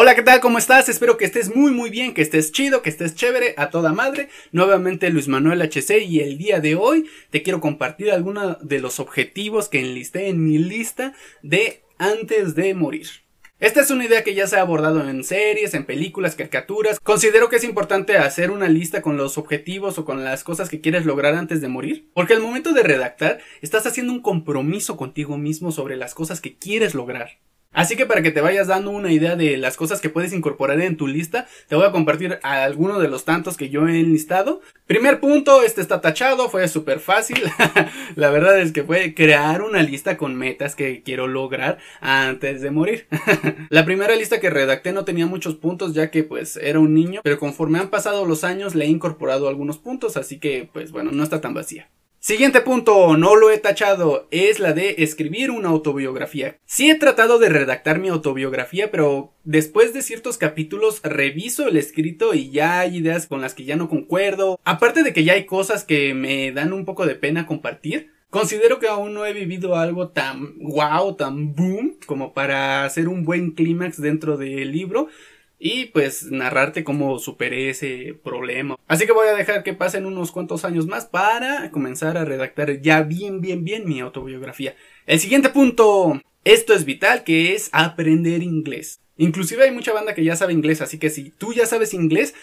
Hola, ¿qué tal? ¿Cómo estás? Espero que estés muy muy bien, que estés chido, que estés chévere, a toda madre. Nuevamente Luis Manuel HC y el día de hoy te quiero compartir algunos de los objetivos que enlisté en mi lista de antes de morir. Esta es una idea que ya se ha abordado en series, en películas, caricaturas. Considero que es importante hacer una lista con los objetivos o con las cosas que quieres lograr antes de morir, porque al momento de redactar estás haciendo un compromiso contigo mismo sobre las cosas que quieres lograr. Así que para que te vayas dando una idea de las cosas que puedes incorporar en tu lista, te voy a compartir algunos de los tantos que yo he enlistado. Primer punto, este está tachado, fue súper fácil. la verdad es que fue crear una lista con metas que quiero lograr antes de morir. la primera lista que redacté no tenía muchos puntos ya que pues era un niño, pero conforme han pasado los años le he incorporado algunos puntos, así que pues bueno, no está tan vacía. Siguiente punto, no lo he tachado, es la de escribir una autobiografía. Sí he tratado de redactar mi autobiografía, pero después de ciertos capítulos reviso el escrito y ya hay ideas con las que ya no concuerdo. Aparte de que ya hay cosas que me dan un poco de pena compartir. Considero que aún no he vivido algo tan wow, tan boom, como para hacer un buen clímax dentro del libro y pues narrarte cómo superé ese problema. Así que voy a dejar que pasen unos cuantos años más para comenzar a redactar ya bien, bien, bien mi autobiografía. El siguiente punto, esto es vital, que es aprender inglés. Inclusive hay mucha banda que ya sabe inglés, así que si tú ya sabes inglés,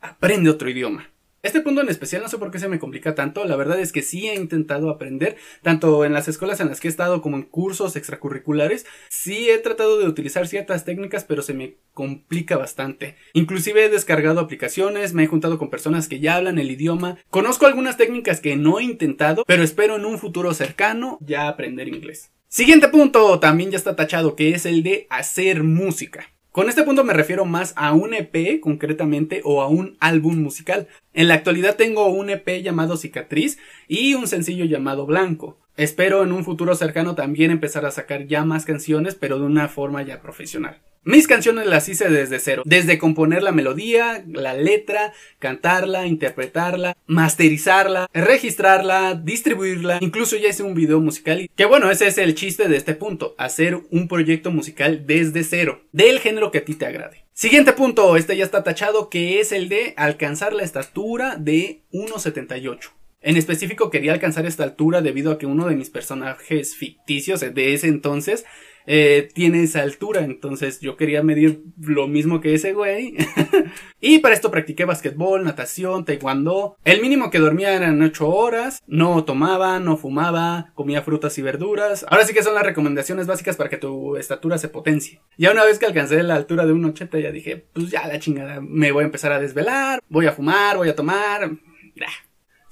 aprende otro idioma. Este punto en especial no sé por qué se me complica tanto, la verdad es que sí he intentado aprender, tanto en las escuelas en las que he estado como en cursos extracurriculares, sí he tratado de utilizar ciertas técnicas, pero se me complica bastante. Inclusive he descargado aplicaciones, me he juntado con personas que ya hablan el idioma, conozco algunas técnicas que no he intentado, pero espero en un futuro cercano ya aprender inglés. Siguiente punto, también ya está tachado, que es el de hacer música. Con este punto me refiero más a un EP concretamente o a un álbum musical. En la actualidad tengo un EP llamado Cicatriz y un sencillo llamado Blanco. Espero en un futuro cercano también empezar a sacar ya más canciones, pero de una forma ya profesional. Mis canciones las hice desde cero, desde componer la melodía, la letra, cantarla, interpretarla, masterizarla, registrarla, distribuirla, incluso ya hice un video musical que bueno, ese es el chiste de este punto, hacer un proyecto musical desde cero, del género que a ti te agrade. Siguiente punto, este ya está tachado, que es el de alcanzar la estatura de 1.78. En específico quería alcanzar esta altura debido a que uno de mis personajes ficticios de ese entonces eh, tiene esa altura. Entonces yo quería medir lo mismo que ese güey. y para esto practiqué basquetbol, natación, taekwondo. El mínimo que dormía eran 8 horas. No tomaba, no fumaba, comía frutas y verduras. Ahora sí que son las recomendaciones básicas para que tu estatura se potencie. Ya una vez que alcancé la altura de 1,80 ya dije, pues ya la chingada, me voy a empezar a desvelar, voy a fumar, voy a tomar.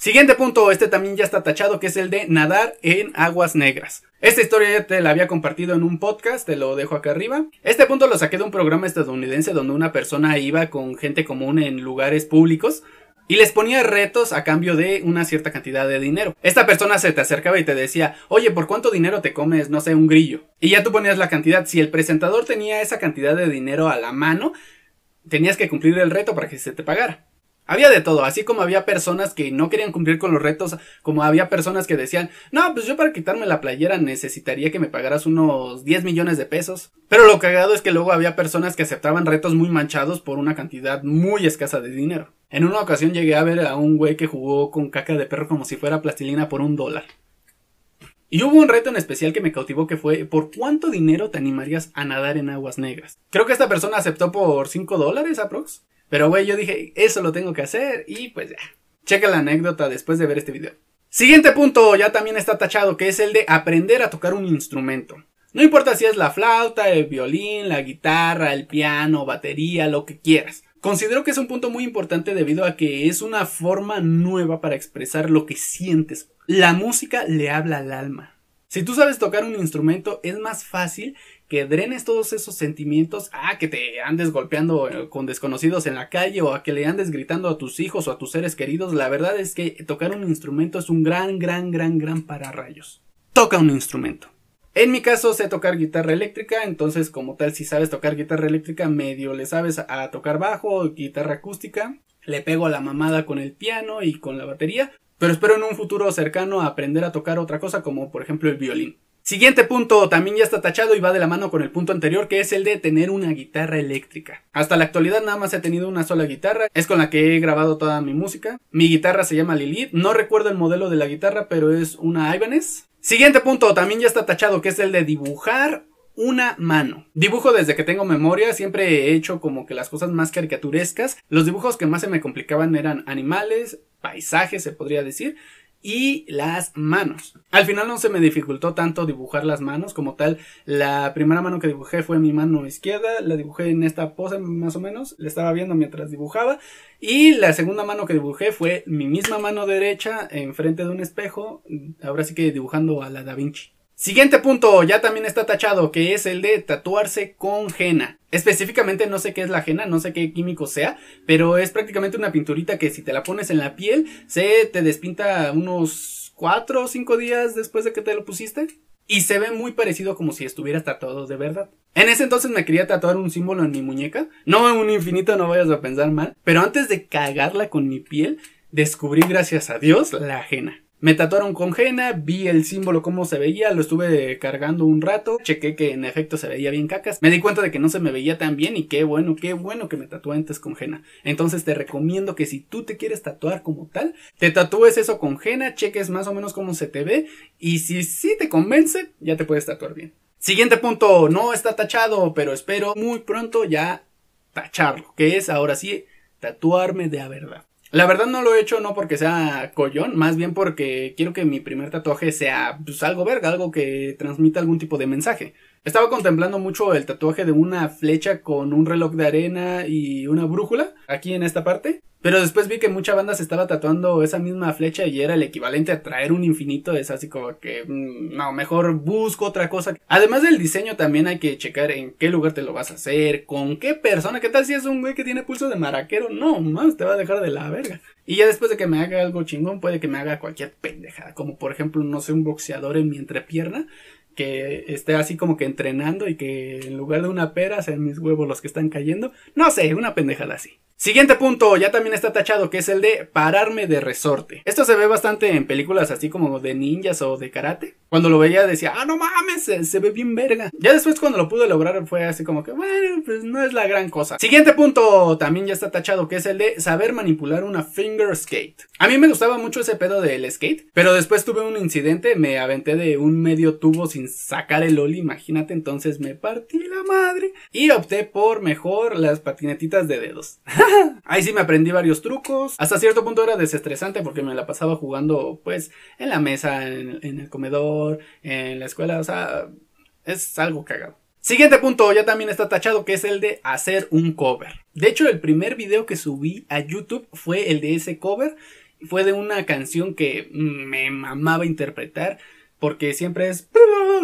Siguiente punto, este también ya está tachado, que es el de nadar en aguas negras. Esta historia ya te la había compartido en un podcast, te lo dejo acá arriba. Este punto lo saqué de un programa estadounidense donde una persona iba con gente común en lugares públicos y les ponía retos a cambio de una cierta cantidad de dinero. Esta persona se te acercaba y te decía, oye, ¿por cuánto dinero te comes, no sé, un grillo? Y ya tú ponías la cantidad. Si el presentador tenía esa cantidad de dinero a la mano, tenías que cumplir el reto para que se te pagara. Había de todo, así como había personas que no querían cumplir con los retos, como había personas que decían, no, pues yo para quitarme la playera necesitaría que me pagaras unos 10 millones de pesos. Pero lo cagado es que luego había personas que aceptaban retos muy manchados por una cantidad muy escasa de dinero. En una ocasión llegué a ver a un güey que jugó con caca de perro como si fuera plastilina por un dólar. Y hubo un reto en especial que me cautivó que fue ¿por cuánto dinero te animarías a nadar en aguas negras? Creo que esta persona aceptó por 5 dólares aprox. Pero, güey, yo dije, eso lo tengo que hacer y pues ya. Checa la anécdota después de ver este video. Siguiente punto, ya también está tachado, que es el de aprender a tocar un instrumento. No importa si es la flauta, el violín, la guitarra, el piano, batería, lo que quieras. Considero que es un punto muy importante debido a que es una forma nueva para expresar lo que sientes. La música le habla al alma. Si tú sabes tocar un instrumento, es más fácil que drenes todos esos sentimientos a que te andes golpeando eh, con desconocidos en la calle o a que le andes gritando a tus hijos o a tus seres queridos. La verdad es que tocar un instrumento es un gran, gran, gran, gran pararrayos. Toca un instrumento. En mi caso sé tocar guitarra eléctrica, entonces como tal si sabes tocar guitarra eléctrica medio le sabes a tocar bajo o guitarra acústica, le pego a la mamada con el piano y con la batería, pero espero en un futuro cercano aprender a tocar otra cosa como por ejemplo el violín. Siguiente punto, también ya está tachado y va de la mano con el punto anterior, que es el de tener una guitarra eléctrica. Hasta la actualidad nada más he tenido una sola guitarra, es con la que he grabado toda mi música. Mi guitarra se llama Lilith, no recuerdo el modelo de la guitarra, pero es una Ibanez. Siguiente punto, también ya está tachado, que es el de dibujar una mano. Dibujo desde que tengo memoria, siempre he hecho como que las cosas más caricaturescas. Los dibujos que más se me complicaban eran animales, paisajes, se podría decir y las manos. Al final no se me dificultó tanto dibujar las manos como tal. La primera mano que dibujé fue mi mano izquierda, la dibujé en esta pose más o menos, la estaba viendo mientras dibujaba. Y la segunda mano que dibujé fue mi misma mano derecha enfrente de un espejo, ahora sí que dibujando a la Da Vinci. Siguiente punto, ya también está tachado, que es el de tatuarse con henna. Específicamente no sé qué es la henna, no sé qué químico sea, pero es prácticamente una pinturita que si te la pones en la piel, se te despinta unos 4 o 5 días después de que te lo pusiste. Y se ve muy parecido como si estuvieras tatuado de verdad. En ese entonces me quería tatuar un símbolo en mi muñeca. No un infinito, no vayas a pensar mal. Pero antes de cagarla con mi piel, descubrí gracias a Dios la henna. Me tatuaron con henna, vi el símbolo cómo se veía, lo estuve cargando un rato, chequé que en efecto se veía bien cacas, me di cuenta de que no se me veía tan bien y qué bueno, qué bueno que me tatué antes con henna. Entonces te recomiendo que si tú te quieres tatuar como tal, te tatúes eso con henna, cheques más o menos cómo se te ve y si sí te convence, ya te puedes tatuar bien. Siguiente punto, no está tachado, pero espero muy pronto ya tacharlo, que es ahora sí tatuarme de a verdad. La verdad no lo he hecho no porque sea collón, más bien porque quiero que mi primer tatuaje sea pues, algo verga, algo que transmita algún tipo de mensaje. Estaba contemplando mucho el tatuaje de una flecha con un reloj de arena y una brújula aquí en esta parte. Pero después vi que mucha banda se estaba tatuando esa misma flecha y era el equivalente a traer un infinito. Es así como que, mm, no, mejor busco otra cosa. Además del diseño también hay que checar en qué lugar te lo vas a hacer, con qué persona. ¿Qué tal si es un güey que tiene pulso de maraquero? No, más te va a dejar de la verga. Y ya después de que me haga algo chingón, puede que me haga cualquier pendejada. Como por ejemplo, no sé, un boxeador en mi entrepierna que esté así como que entrenando y que en lugar de una pera sean mis huevos los que están cayendo. No sé, una pendejada así. Siguiente punto, ya también está tachado, que es el de pararme de resorte. Esto se ve bastante en películas así como de ninjas o de karate. Cuando lo veía decía, ah, no mames, se, ve bien verga. Ya después cuando lo pude lograr fue así como que, bueno, pues no es la gran cosa. Siguiente punto, también ya está tachado, que es el de saber manipular una finger skate. A mí me gustaba mucho ese pedo del skate, pero después tuve un incidente, me aventé de un medio tubo sin sacar el oli, imagínate, entonces me partí la madre y opté por mejor las patinetitas de dedos. Ahí sí me aprendí varios trucos. Hasta cierto punto era desestresante porque me la pasaba jugando pues en la mesa, en, el comedor, en la escuela. O sea, es algo cagado. Siguiente punto, ya también está tachado, que es el de hacer un cover. De hecho, el primer video que subí a YouTube fue el de ese cover. Fue de una canción que me mamaba interpretar. Porque siempre es...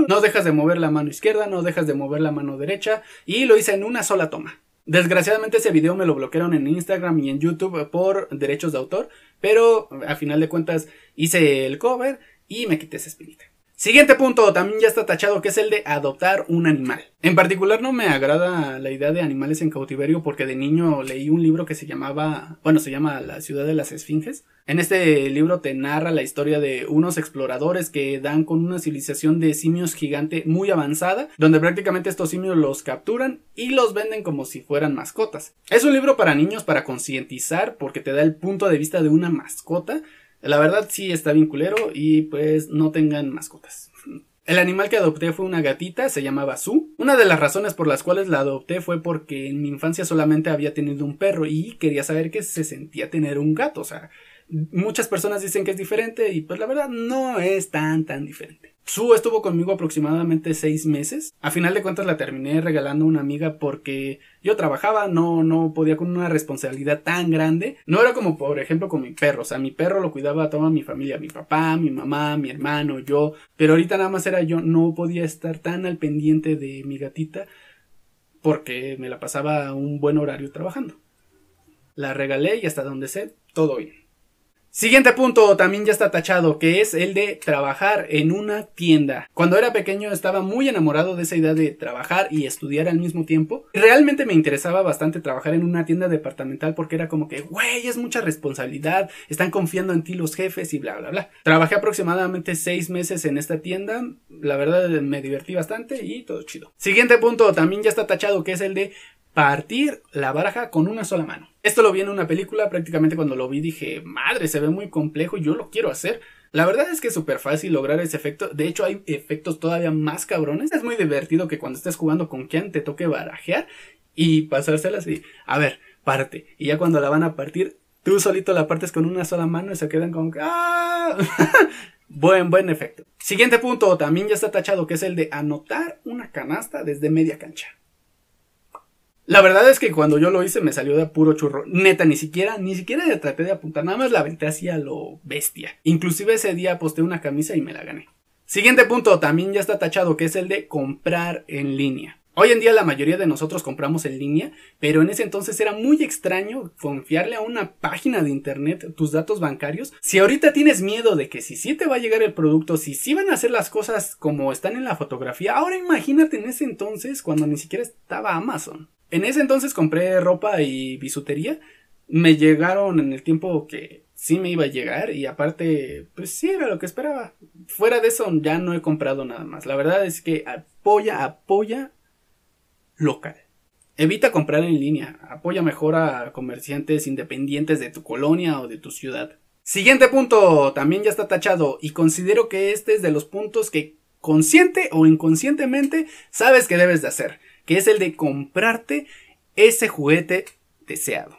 No dejas de mover la mano izquierda, no dejas de mover la mano derecha. Y lo hice en una sola toma. Desgraciadamente ese video me lo bloquearon en Instagram y en YouTube por derechos de autor, pero a final de cuentas hice el cover y me quité esa espinita. Siguiente punto, también ya está tachado, que es el de adoptar un animal. En particular no me agrada la idea de animales en cautiverio porque de niño leí un libro que se llamaba, bueno, se llama La ciudad de las esfinges. En este libro te narra la historia de unos exploradores que dan con una civilización de simios gigante muy avanzada, donde prácticamente estos simios los capturan y los venden como si fueran mascotas. Es un libro para niños para concientizar porque te da el punto de vista de una mascota la verdad sí está bien culero y pues no tengan mascotas. El animal que adopté fue una gatita, se llamaba Su. Una de las razones por las cuales la adopté fue porque en mi infancia solamente había tenido un perro y quería saber qué se sentía tener un gato. O sea, muchas personas dicen que es diferente y pues la verdad no es tan tan diferente. Su estuvo conmigo aproximadamente seis meses. A final de cuentas la terminé regalando a una amiga porque yo trabajaba, no, no podía con una responsabilidad tan grande. No era como por ejemplo con mi perro. O sea, mi perro lo cuidaba toda mi familia, mi papá, mi mamá, mi hermano, yo. Pero ahorita nada más era yo, no podía estar tan al pendiente de mi gatita porque me la pasaba un buen horario trabajando. La regalé y hasta donde sé, todo bien. Siguiente punto también ya está tachado, que es el de trabajar en una tienda. Cuando era pequeño estaba muy enamorado de esa idea de trabajar y estudiar al mismo tiempo. Realmente me interesaba bastante trabajar en una tienda departamental porque era como que, güey, es mucha responsabilidad, están confiando en ti los jefes y bla, bla, bla. Trabajé aproximadamente seis meses en esta tienda, la verdad me divertí bastante y todo chido. Siguiente punto también ya está tachado, que es el de partir la baraja con una sola mano. Esto lo vi en una película, prácticamente cuando lo vi dije, madre, se ve muy complejo, yo lo quiero hacer. La verdad es que es súper fácil lograr ese efecto. De hecho, hay efectos todavía más cabrones. Es muy divertido que cuando estés jugando con quien te toque barajear y pasárselas y, a ver, parte. Y ya cuando la van a partir, tú solito la partes con una sola mano y se quedan como ¡ah! buen, buen efecto. Siguiente punto, también ya está tachado, que es el de anotar una canasta desde media cancha. La verdad es que cuando yo lo hice me salió de puro churro. Neta, ni siquiera, ni siquiera traté de apuntar. Nada más la aventé así a lo bestia. Inclusive ese día posté una camisa y me la gané. Siguiente punto, también ya está tachado, que es el de comprar en línea. Hoy en día la mayoría de nosotros compramos en línea, pero en ese entonces era muy extraño confiarle a una página de internet tus datos bancarios. Si ahorita tienes miedo de que si sí te va a llegar el producto, si sí van a hacer las cosas como están en la fotografía, ahora imagínate en ese entonces cuando ni siquiera estaba Amazon. En ese entonces compré ropa y bisutería. Me llegaron en el tiempo que sí me iba a llegar y aparte, pues sí era lo que esperaba. Fuera de eso ya no he comprado nada más. La verdad es que apoya, apoya local. Evita comprar en línea. Apoya mejor a comerciantes independientes de tu colonia o de tu ciudad. Siguiente punto, también ya está tachado y considero que este es de los puntos que consciente o inconscientemente sabes que debes de hacer que es el de comprarte ese juguete deseado.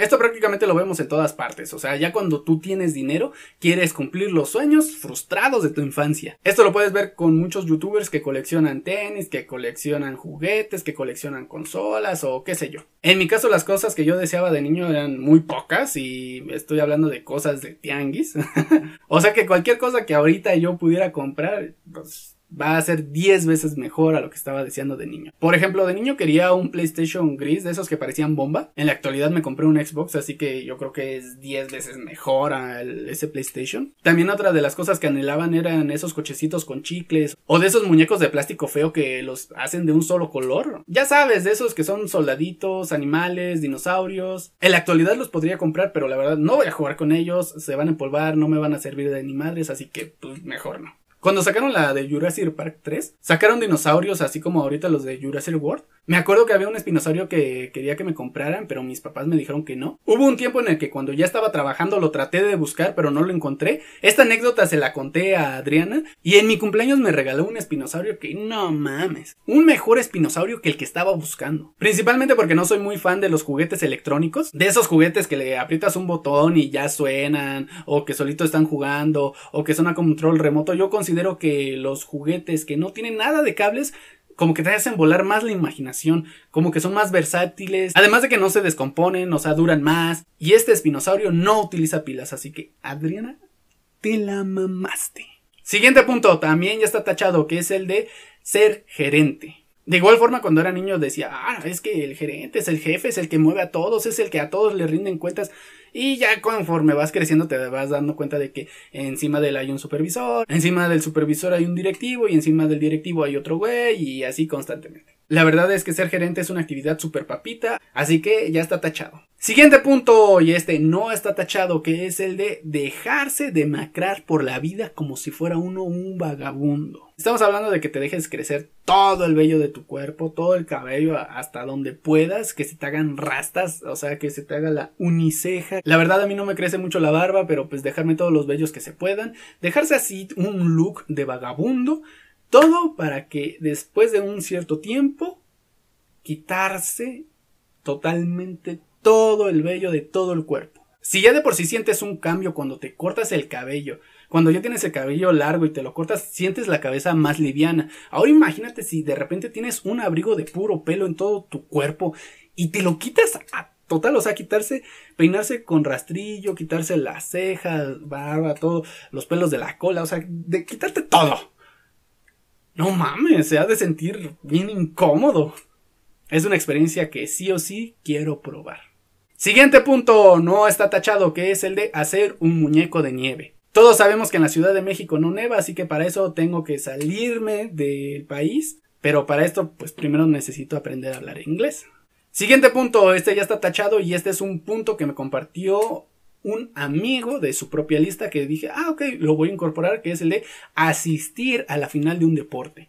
Esto prácticamente lo vemos en todas partes, o sea, ya cuando tú tienes dinero, quieres cumplir los sueños frustrados de tu infancia. Esto lo puedes ver con muchos youtubers que coleccionan tenis, que coleccionan juguetes, que coleccionan consolas o qué sé yo. En mi caso las cosas que yo deseaba de niño eran muy pocas y estoy hablando de cosas de tianguis. o sea que cualquier cosa que ahorita yo pudiera comprar, pues va a ser 10 veces mejor a lo que estaba deseando de niño. Por ejemplo, de niño quería un PlayStation gris, de esos que parecían bomba. En la actualidad me compré un Xbox, así que yo creo que es 10 veces mejor a ese PlayStation. También otra de las cosas que anhelaban eran esos cochecitos con chicles o de esos muñecos de plástico feo que los hacen de un solo color. Ya sabes, de esos que son soldaditos, animales, dinosaurios. En la actualidad los podría comprar, pero la verdad no voy a jugar con ellos, se van a empolvar, no me van a servir de ni madres, así que pues mejor no. Cuando sacaron la de Jurassic Park 3, sacaron dinosaurios así como ahorita los de Jurassic World. Me acuerdo que había un espinosaurio que quería que me compraran, pero mis papás me dijeron que no. Hubo un tiempo en el que cuando ya estaba trabajando lo traté de buscar, pero no lo encontré. Esta anécdota se la conté a Adriana y en mi cumpleaños me regaló un espinosaurio que no mames. Un mejor espinosaurio que el que estaba buscando. Principalmente porque no soy muy fan de los juguetes electrónicos. De esos juguetes que le aprietas un botón y ya suenan, o que solito están jugando, o que son a control remoto. Yo considero que los juguetes que no tienen nada de cables como que te hacen volar más la imaginación, como que son más versátiles, además de que no se descomponen, o sea, duran más. Y este espinosaurio no utiliza pilas, así que Adriana, te la mamaste. Siguiente punto, también ya está tachado, que es el de ser gerente. De igual forma, cuando era niño decía, ah, es que el gerente es el jefe, es el que mueve a todos, es el que a todos le rinden cuentas. Y ya conforme vas creciendo te vas dando cuenta de que encima de él hay un supervisor, encima del supervisor hay un directivo y encima del directivo hay otro güey y así constantemente. La verdad es que ser gerente es una actividad súper papita, así que ya está tachado. Siguiente punto, y este no está tachado, que es el de dejarse demacrar por la vida como si fuera uno un vagabundo. Estamos hablando de que te dejes crecer todo el vello de tu cuerpo, todo el cabello hasta donde puedas, que se te hagan rastas, o sea, que se te haga la uniceja. La verdad a mí no me crece mucho la barba, pero pues dejarme todos los vellos que se puedan, dejarse así un look de vagabundo, todo para que después de un cierto tiempo quitarse totalmente todo el vello de todo el cuerpo. Si ya de por sí sientes un cambio cuando te cortas el cabello, cuando ya tienes el cabello largo y te lo cortas, sientes la cabeza más liviana. Ahora imagínate si de repente tienes un abrigo de puro pelo en todo tu cuerpo y te lo quitas a total, o sea, quitarse, peinarse con rastrillo, quitarse las cejas, barba, todo, los pelos de la cola, o sea, de quitarte todo. No mames, se ha de sentir bien incómodo. Es una experiencia que sí o sí quiero probar. Siguiente punto, no está tachado, que es el de hacer un muñeco de nieve. Todos sabemos que en la Ciudad de México no neva, así que para eso tengo que salirme del país. Pero para esto, pues primero necesito aprender a hablar inglés. Siguiente punto, este ya está tachado y este es un punto que me compartió un amigo de su propia lista que dije, ah, ok, lo voy a incorporar, que es el de asistir a la final de un deporte.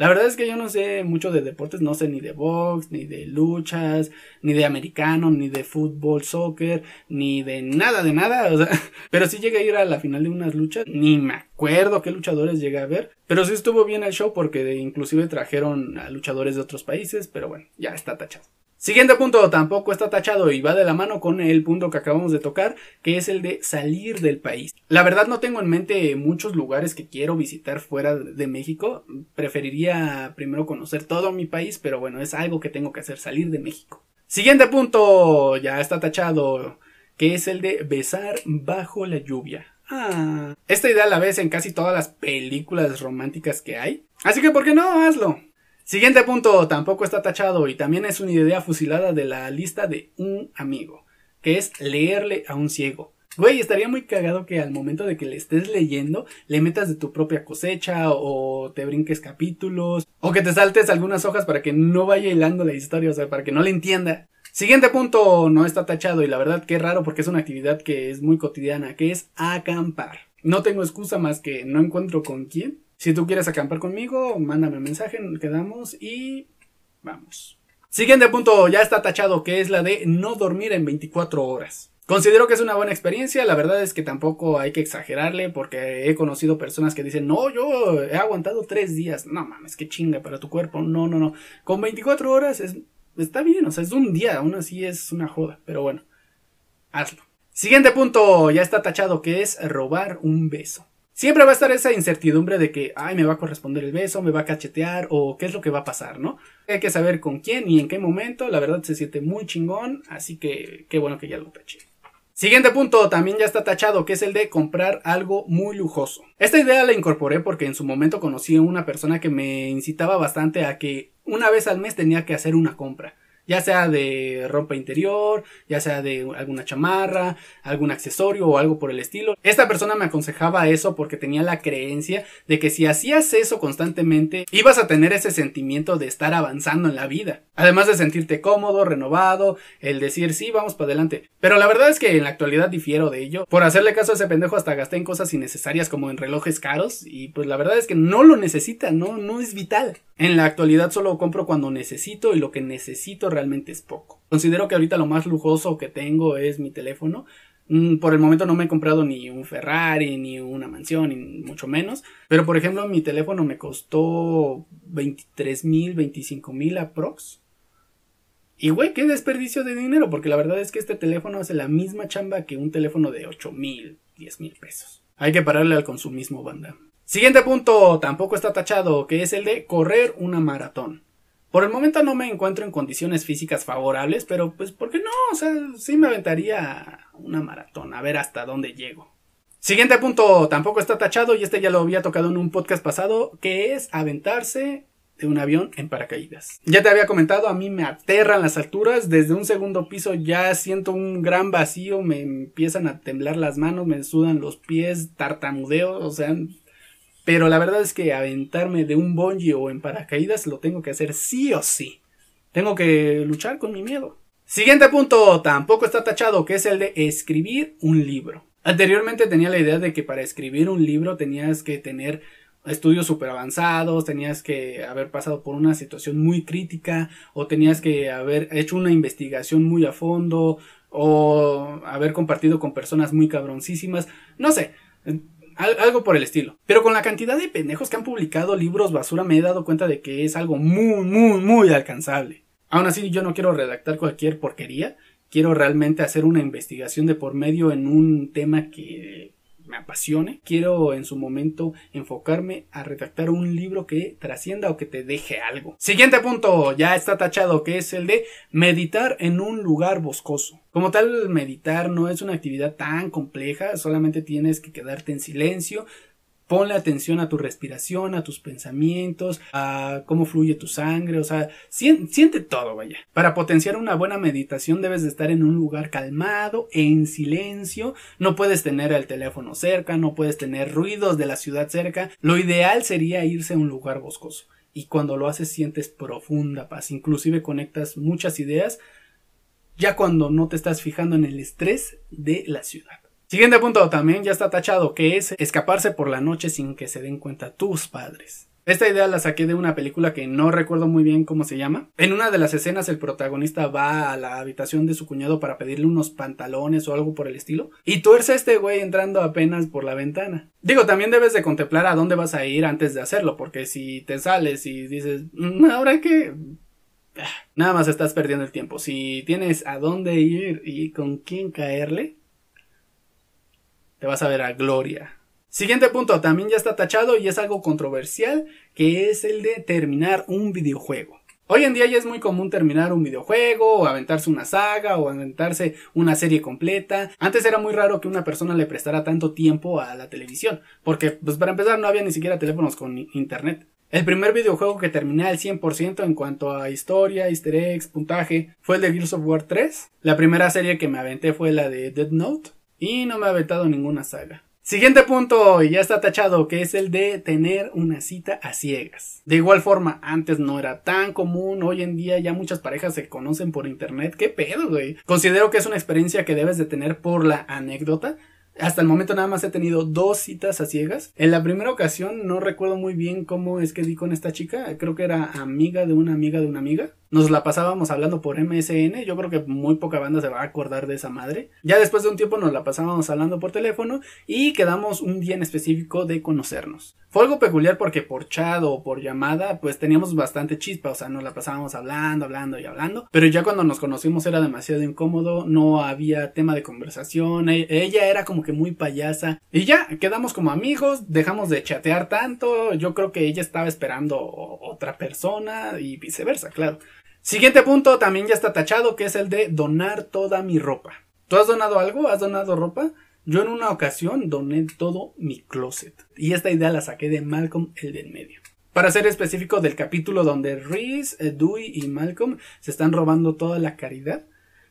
La verdad es que yo no sé mucho de deportes, no sé ni de box, ni de luchas, ni de americano, ni de fútbol, soccer, ni de nada, de nada. Pero sí llegué a ir a la final de unas luchas, ni me acuerdo qué luchadores llegué a ver. Pero sí estuvo bien el show porque inclusive trajeron a luchadores de otros países, pero bueno, ya está tachado. Siguiente punto, tampoco está tachado y va de la mano con el punto que acabamos de tocar, que es el de salir del país. La verdad no tengo en mente muchos lugares que quiero visitar fuera de México. Preferiría primero conocer todo mi país, pero bueno, es algo que tengo que hacer, salir de México. Siguiente punto, ya está tachado, que es el de besar bajo la lluvia. Ah, esta idea la ves en casi todas las películas románticas que hay. Así que, ¿por qué no? Hazlo. Siguiente punto, tampoco está tachado y también es una idea fusilada de la lista de un amigo, que es leerle a un ciego. Güey, estaría muy cagado que al momento de que le estés leyendo, le metas de tu propia cosecha o te brinques capítulos o que te saltes algunas hojas para que no vaya hilando la historia, o sea, para que no le entienda. Siguiente punto, no está tachado y la verdad que raro porque es una actividad que es muy cotidiana, que es acampar. No tengo excusa más que no encuentro con quién si tú quieres acampar conmigo, mándame un mensaje, quedamos y vamos. Siguiente punto, ya está tachado, que es la de no dormir en 24 horas. Considero que es una buena experiencia, la verdad es que tampoco hay que exagerarle porque he conocido personas que dicen, no, yo he aguantado tres días, no mames, qué chinga para tu cuerpo, no, no, no, con 24 horas es, está bien, o sea, es un día, aún así es una joda, pero bueno, hazlo. Siguiente punto, ya está tachado, que es robar un beso. Siempre va a estar esa incertidumbre de que, ay, me va a corresponder el beso, me va a cachetear o qué es lo que va a pasar, ¿no? Hay que saber con quién y en qué momento, la verdad se siente muy chingón, así que qué bueno que ya lo taché. Siguiente punto, también ya está tachado, que es el de comprar algo muy lujoso. Esta idea la incorporé porque en su momento conocí a una persona que me incitaba bastante a que una vez al mes tenía que hacer una compra ya sea de ropa interior, ya sea de alguna chamarra, algún accesorio o algo por el estilo. Esta persona me aconsejaba eso porque tenía la creencia de que si hacías eso constantemente, ibas a tener ese sentimiento de estar avanzando en la vida. Además de sentirte cómodo, renovado, el decir sí, vamos para adelante. Pero la verdad es que en la actualidad difiero de ello. Por hacerle caso a ese pendejo hasta gasté en cosas innecesarias como en relojes caros y pues la verdad es que no lo necesita, no, no es vital. En la actualidad solo compro cuando necesito y lo que necesito realmente realmente es poco. Considero que ahorita lo más lujoso que tengo es mi teléfono. Mm, por el momento no me he comprado ni un Ferrari, ni una mansión, ni mucho menos. Pero por ejemplo, mi teléfono me costó 23 mil, 25 mil aprox. Y güey, qué desperdicio de dinero, porque la verdad es que este teléfono hace la misma chamba que un teléfono de 8 mil, 10 mil pesos. Hay que pararle al consumismo, banda. Siguiente punto, tampoco está tachado, que es el de correr una maratón. Por el momento no me encuentro en condiciones físicas favorables, pero pues, ¿por qué no? O sea, sí me aventaría una maratón, a ver hasta dónde llego. Siguiente punto, tampoco está tachado y este ya lo había tocado en un podcast pasado, que es aventarse de un avión en paracaídas. Ya te había comentado, a mí me aterran las alturas, desde un segundo piso ya siento un gran vacío, me empiezan a temblar las manos, me sudan los pies, tartamudeo, o sea, pero la verdad es que aventarme de un bungee o en paracaídas lo tengo que hacer sí o sí. Tengo que luchar con mi miedo. Siguiente punto, tampoco está tachado, que es el de escribir un libro. Anteriormente tenía la idea de que para escribir un libro tenías que tener estudios súper avanzados, tenías que haber pasado por una situación muy crítica o tenías que haber hecho una investigación muy a fondo o haber compartido con personas muy cabroncísimas, no sé, algo por el estilo. Pero con la cantidad de pendejos que han publicado libros basura me he dado cuenta de que es algo muy, muy, muy alcanzable. Aún así yo no quiero redactar cualquier porquería. Quiero realmente hacer una investigación de por medio en un tema que me apasione. Quiero en su momento enfocarme a redactar un libro que trascienda o que te deje algo. Siguiente punto, ya está tachado, que es el de meditar en un lugar boscoso. Como tal, meditar no es una actividad tan compleja, solamente tienes que quedarte en silencio, Ponle atención a tu respiración, a tus pensamientos, a cómo fluye tu sangre, o sea, siente todo, vaya. Para potenciar una buena meditación debes de estar en un lugar calmado, en silencio, no puedes tener el teléfono cerca, no puedes tener ruidos de la ciudad cerca. Lo ideal sería irse a un lugar boscoso. Y cuando lo haces sientes profunda paz, inclusive conectas muchas ideas ya cuando no te estás fijando en el estrés de la ciudad. Siguiente punto también ya está tachado, que es escaparse por la noche sin que se den cuenta tus padres. Esta idea la saqué de una película que no recuerdo muy bien cómo se llama. En una de las escenas el protagonista va a la habitación de su cuñado para pedirle unos pantalones o algo por el estilo. Y tuerce a este güey entrando apenas por la ventana. Digo, también debes de contemplar a dónde vas a ir antes de hacerlo, porque si te sales y dices, mm, ahora que... Ah, nada más estás perdiendo el tiempo. Si tienes a dónde ir y con quién caerle, te vas a ver a gloria. Siguiente punto, también ya está tachado y es algo controversial, que es el de terminar un videojuego. Hoy en día ya es muy común terminar un videojuego, o aventarse una saga, o aventarse una serie completa. Antes era muy raro que una persona le prestara tanto tiempo a la televisión, porque pues para empezar no había ni siquiera teléfonos con internet. El primer videojuego que terminé al 100% en cuanto a historia, easter eggs, puntaje, fue el de Gears of War 3. La primera serie que me aventé fue la de Dead Note. Y no me ha aventado ninguna saga. Siguiente punto, y ya está tachado, que es el de tener una cita a ciegas. De igual forma, antes no era tan común, hoy en día ya muchas parejas se conocen por internet. ¿Qué pedo, güey? Considero que es una experiencia que debes de tener por la anécdota, hasta el momento nada más he tenido dos citas a ciegas. En la primera ocasión no recuerdo muy bien cómo es que di con esta chica. Creo que era amiga de una amiga de una amiga. Nos la pasábamos hablando por MSN. Yo creo que muy poca banda se va a acordar de esa madre. Ya después de un tiempo nos la pasábamos hablando por teléfono y quedamos un día en específico de conocernos. Fue algo peculiar porque por chat o por llamada pues teníamos bastante chispa. O sea, nos la pasábamos hablando, hablando y hablando. Pero ya cuando nos conocimos era demasiado incómodo. No había tema de conversación. E-, ella era como que muy payasa. Y ya, quedamos como amigos. Dejamos de chatear tanto. Yo creo que ella estaba esperando otra persona y viceversa, claro. Siguiente punto también ya está tachado, que es el de donar toda mi ropa. ¿Tú has donado algo? ¿Has donado ropa? Yo en una ocasión doné todo mi closet. Y esta idea la saqué de Malcolm el del medio. Para ser específico del capítulo donde Reese, Dewey y Malcolm se están robando toda la caridad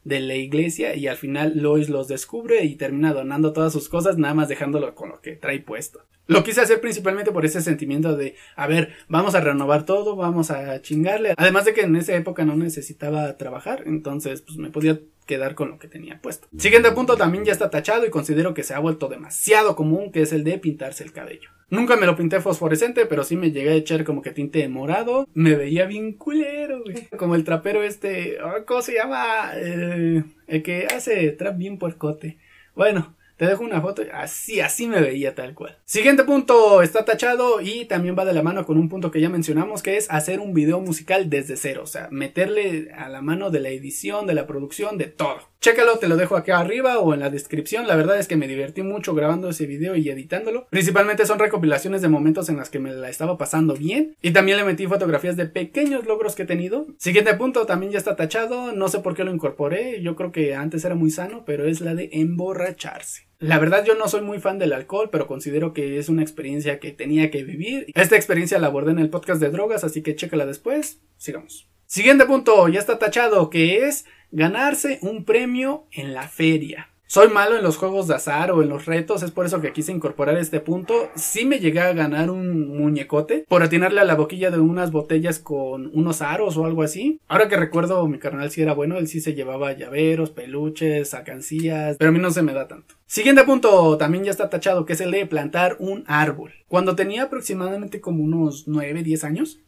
de la iglesia y al final Lois los descubre y termina donando todas sus cosas, nada más dejándolo con lo que trae puesto. Lo quise hacer principalmente por ese sentimiento de, a ver, vamos a renovar todo, vamos a chingarle. Además de que en esa época no necesitaba trabajar, entonces pues me podía quedar con lo que tenía puesto. Siguiente punto también ya está tachado y considero que se ha vuelto demasiado común, que es el de pintarse el cabello. Nunca me lo pinté fosforescente, pero sí me llegué a echar como que tinte morado. Me veía bien culero, güey. Como el trapero este, ¿cómo se llama? Eh, el que hace trap bien puercote. Bueno, te dejo una foto. Así, así me veía tal cual. Siguiente punto está tachado y también va de la mano con un punto que ya mencionamos que es hacer un video musical desde cero. O sea, meterle a la mano de la edición, de la producción, de todo. Chécalo, te lo dejo aquí arriba o en la descripción. La verdad es que me divertí mucho grabando ese video y editándolo. Principalmente son recopilaciones de momentos en las que me la estaba pasando bien. Y también le metí fotografías de pequeños logros que he tenido. Siguiente punto también ya está tachado. No sé por qué lo incorporé. Yo creo que antes era muy sano, pero es la de emborracharse. La verdad yo no soy muy fan del alcohol, pero considero que es una experiencia que tenía que vivir. Esta experiencia la abordé en el podcast de drogas, así que chécala después. Sigamos. Siguiente punto, ya está tachado, que es ganarse un premio en la feria. Soy malo en los juegos de azar o en los retos, es por eso que quise incorporar este punto. Sí me llegué a ganar un muñecote por atinarle a la boquilla de unas botellas con unos aros o algo así. Ahora que recuerdo, mi carnal sí era bueno, él sí se llevaba llaveros, peluches, alcancías, pero a mí no se me da tanto. Siguiente punto, también ya está tachado, que es el de plantar un árbol. Cuando tenía aproximadamente como unos 9, 10 años,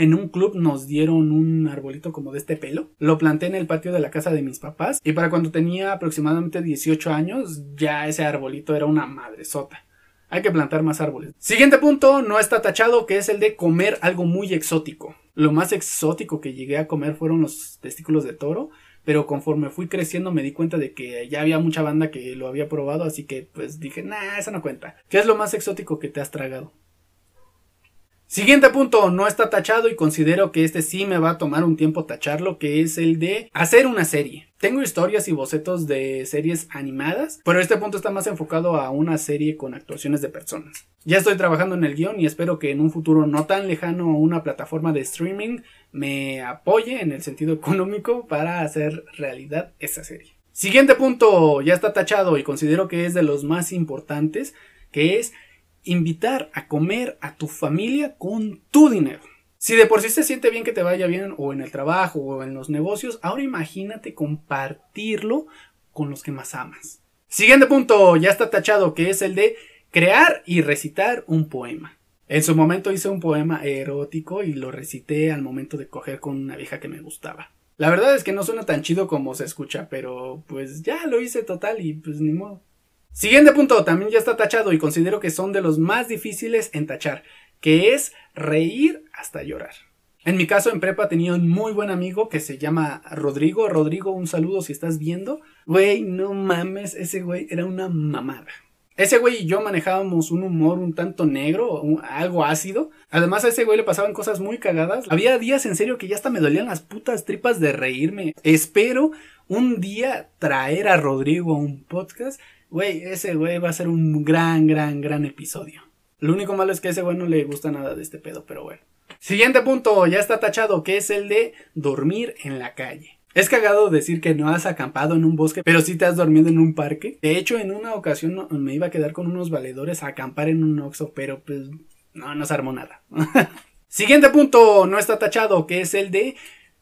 en un club nos dieron un arbolito como de este pelo. Lo planté en el patio de la casa de mis papás. Y para cuando tenía aproximadamente 18 años, ya ese arbolito era una madre sota. Hay que plantar más árboles. Siguiente punto, no está tachado, que es el de comer algo muy exótico. Lo más exótico que llegué a comer fueron los testículos de toro. Pero conforme fui creciendo me di cuenta de que ya había mucha banda que lo había probado. Así que pues dije, nah, eso no cuenta. ¿Qué es lo más exótico que te has tragado? Siguiente punto, no está tachado y considero que este sí me va a tomar un tiempo tacharlo, que es el de hacer una serie. Tengo historias y bocetos de series animadas, pero este punto está más enfocado a una serie con actuaciones de personas. Ya estoy trabajando en el guion y espero que en un futuro no tan lejano una plataforma de streaming me apoye en el sentido económico para hacer realidad esa serie. Siguiente punto, ya está tachado y considero que es de los más importantes, que es invitar a comer a tu familia con tu dinero. Si de por sí se siente bien que te vaya bien o en el trabajo o en los negocios, ahora imagínate compartirlo con los que más amas. Siguiente punto, ya está tachado, que es el de crear y recitar un poema. En su momento hice un poema erótico y lo recité al momento de coger con una vieja que me gustaba. La verdad es que no suena tan chido como se escucha, pero pues ya lo hice total y pues ni modo. Siguiente punto, también ya está tachado y considero que son de los más difíciles en tachar, que es reír hasta llorar. En mi caso, en prepa tenía un muy buen amigo que se llama Rodrigo. Rodrigo, un saludo si estás viendo. Güey, no mames, ese güey era una mamada. Ese güey y yo manejábamos un humor un tanto negro, algo ácido. Además a ese güey le pasaban cosas muy cagadas. Había días en serio que ya hasta me dolían las putas tripas de reírme. Espero un día traer a Rodrigo a un podcast Güey, ese güey va a ser un gran, gran, gran episodio. Lo único malo es que a ese güey no le gusta nada de este pedo, pero bueno. Siguiente punto, ya está tachado, que es el de dormir en la calle. Es cagado decir que no has acampado en un bosque, pero sí te has dormido en un parque. De hecho, en una ocasión me iba a quedar con unos valedores a acampar en un oxo, pero pues no, no se armó nada. Siguiente punto, no está tachado, que es el de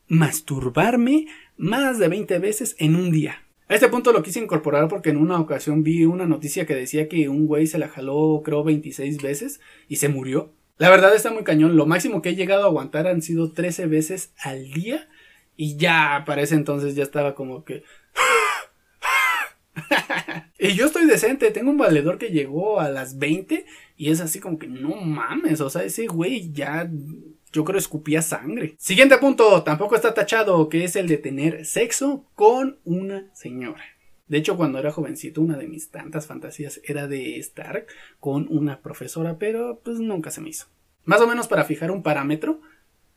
masturbarme más de 20 veces en un día. A este punto lo quise incorporar porque en una ocasión vi una noticia que decía que un güey se la jaló creo 26 veces y se murió. La verdad está muy cañón, lo máximo que he llegado a aguantar han sido 13 veces al día y ya para ese entonces ya estaba como que... y yo estoy decente, tengo un valedor que llegó a las 20 y es así como que no mames, o sea, ese güey ya yo creo escupía sangre. Siguiente punto, tampoco está tachado, que es el de tener sexo con una señora. De hecho, cuando era jovencito, una de mis tantas fantasías era de estar con una profesora, pero pues nunca se me hizo. Más o menos para fijar un parámetro,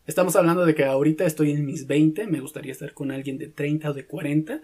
estamos hablando de que ahorita estoy en mis 20, me gustaría estar con alguien de 30 o de 40,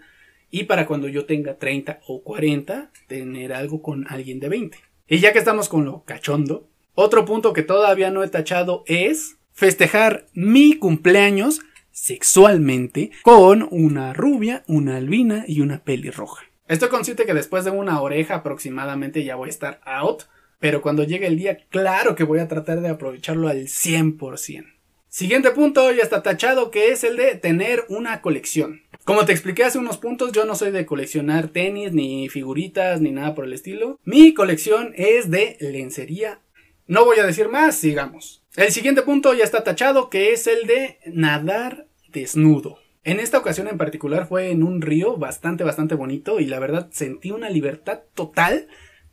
y para cuando yo tenga 30 o 40, tener algo con alguien de 20. Y ya que estamos con lo cachondo, otro punto que todavía no he tachado es festejar mi cumpleaños sexualmente con una rubia, una albina y una pelirroja. Estoy consciente que después de una oreja aproximadamente ya voy a estar out, pero cuando llegue el día, claro que voy a tratar de aprovecharlo al 100%. Siguiente punto ya está tachado que es el de tener una colección. Como te expliqué hace unos puntos, yo no soy de coleccionar tenis, ni figuritas, ni nada por el estilo. Mi colección es de lencería. No voy a decir más, sigamos. El siguiente punto ya está tachado, que es el de nadar desnudo. En esta ocasión en particular fue en un río bastante, bastante bonito y la verdad sentí una libertad total,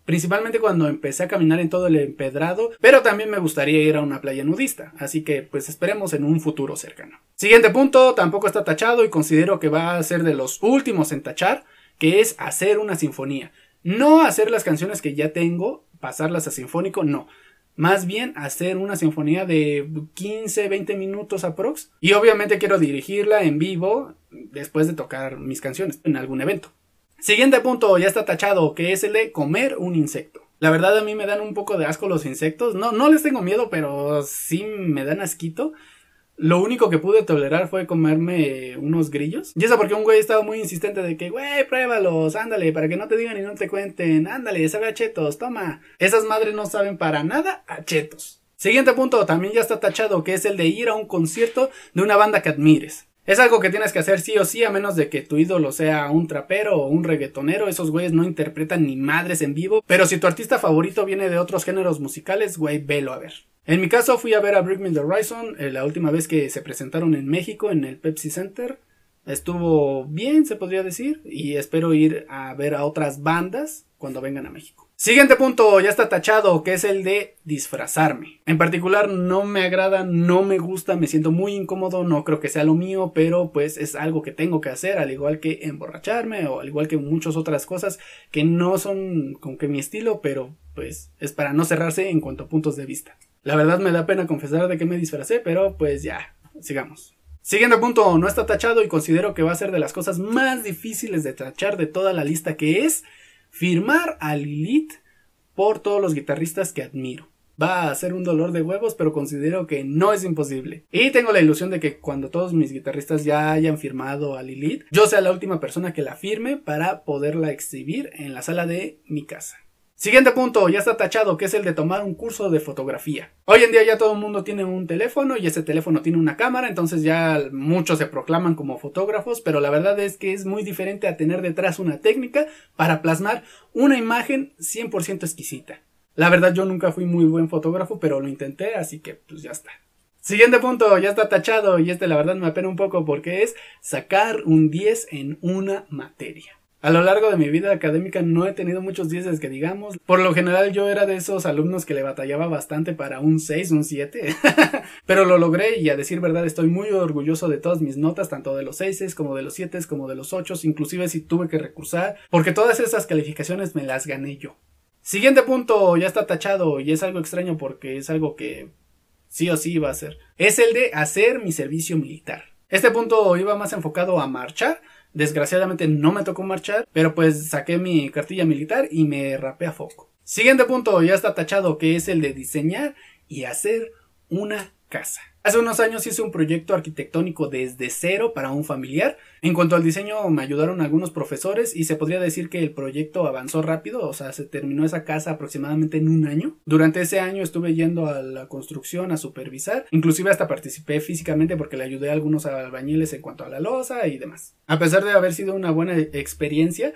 principalmente cuando empecé a caminar en todo el empedrado, pero también me gustaría ir a una playa nudista, así que pues esperemos en un futuro cercano. Siguiente punto, tampoco está tachado y considero que va a ser de los últimos en tachar, que es hacer una sinfonía. No hacer las canciones que ya tengo, pasarlas a sinfónico, no más bien hacer una sinfonía de 15, 20 minutos aprox. Y obviamente quiero dirigirla en vivo después de tocar mis canciones en algún evento. Siguiente punto, ya está tachado, que es el de comer un insecto. La verdad a mí me dan un poco de asco los insectos. No, no les tengo miedo, pero sí me dan asquito. Lo único que pude tolerar fue comerme unos grillos. Y eso porque un güey estaba muy insistente de que, güey, pruébalos, ándale, para que no te digan y no te cuenten, ándale, sabe a chetos, toma. Esas madres no saben para nada a chetos. Siguiente punto, también ya está tachado, que es el de ir a un concierto de una banda que admires. Es algo que tienes que hacer sí o sí, a menos de que tu ídolo sea un trapero o un reggaetonero. Esos güeyes no interpretan ni madres en vivo. Pero si tu artista favorito viene de otros géneros musicales, güey, velo a ver. En mi caso fui a ver a Bring the Horizon eh, la última vez que se presentaron en México en el Pepsi Center. Estuvo bien, se podría decir, y espero ir a ver a otras bandas cuando vengan a México. Siguiente punto, ya está tachado, que es el de disfrazarme. En particular no me agrada, no me gusta, me siento muy incómodo, no creo que sea lo mío, pero pues es algo que tengo que hacer, al igual que emborracharme o al igual que muchas otras cosas que no son como que mi estilo, pero pues es para no cerrarse en cuanto a puntos de vista. La verdad me da pena confesar de que me disfracé, pero pues ya, sigamos. Siguiente punto, no está tachado y considero que va a ser de las cosas más difíciles de tachar de toda la lista que es firmar a Lilith por todos los guitarristas que admiro. Va a ser un dolor de huevos, pero considero que no es imposible. Y tengo la ilusión de que cuando todos mis guitarristas ya hayan firmado a Lilith, yo sea la última persona que la firme para poderla exhibir en la sala de mi casa. Siguiente punto, ya está tachado, que es el de tomar un curso de fotografía. Hoy en día ya todo el mundo tiene un teléfono y ese teléfono tiene una cámara, entonces ya muchos se proclaman como fotógrafos, pero la verdad es que es muy diferente a tener detrás una técnica para plasmar una imagen 100% exquisita. La verdad yo nunca fui muy buen fotógrafo, pero lo intenté, así que pues ya está. Siguiente punto, ya está tachado y este la verdad me apena un poco porque es sacar un 10 en una materia. A lo largo de mi vida académica no he tenido muchos 10 que digamos. Por lo general yo era de esos alumnos que le batallaba bastante para un 6, un 7. Pero lo logré y a decir verdad estoy muy orgulloso de todas mis notas, tanto de los 6 como de los 7 como de los 8, inclusive si tuve que recursar, porque todas esas calificaciones me las gané yo. Siguiente punto, ya está tachado y es algo extraño porque es algo que sí o sí iba a hacer. Es el de hacer mi servicio militar. Este punto iba más enfocado a marchar, Desgraciadamente no me tocó marchar, pero pues saqué mi cartilla militar y me rapé a foco. Siguiente punto, ya está tachado, que es el de diseñar y hacer una casa. Hace unos años hice un proyecto arquitectónico desde cero para un familiar. En cuanto al diseño me ayudaron algunos profesores y se podría decir que el proyecto avanzó rápido, o sea, se terminó esa casa aproximadamente en un año. Durante ese año estuve yendo a la construcción a supervisar, inclusive hasta participé físicamente porque le ayudé a algunos albañiles en cuanto a la losa y demás. A pesar de haber sido una buena experiencia,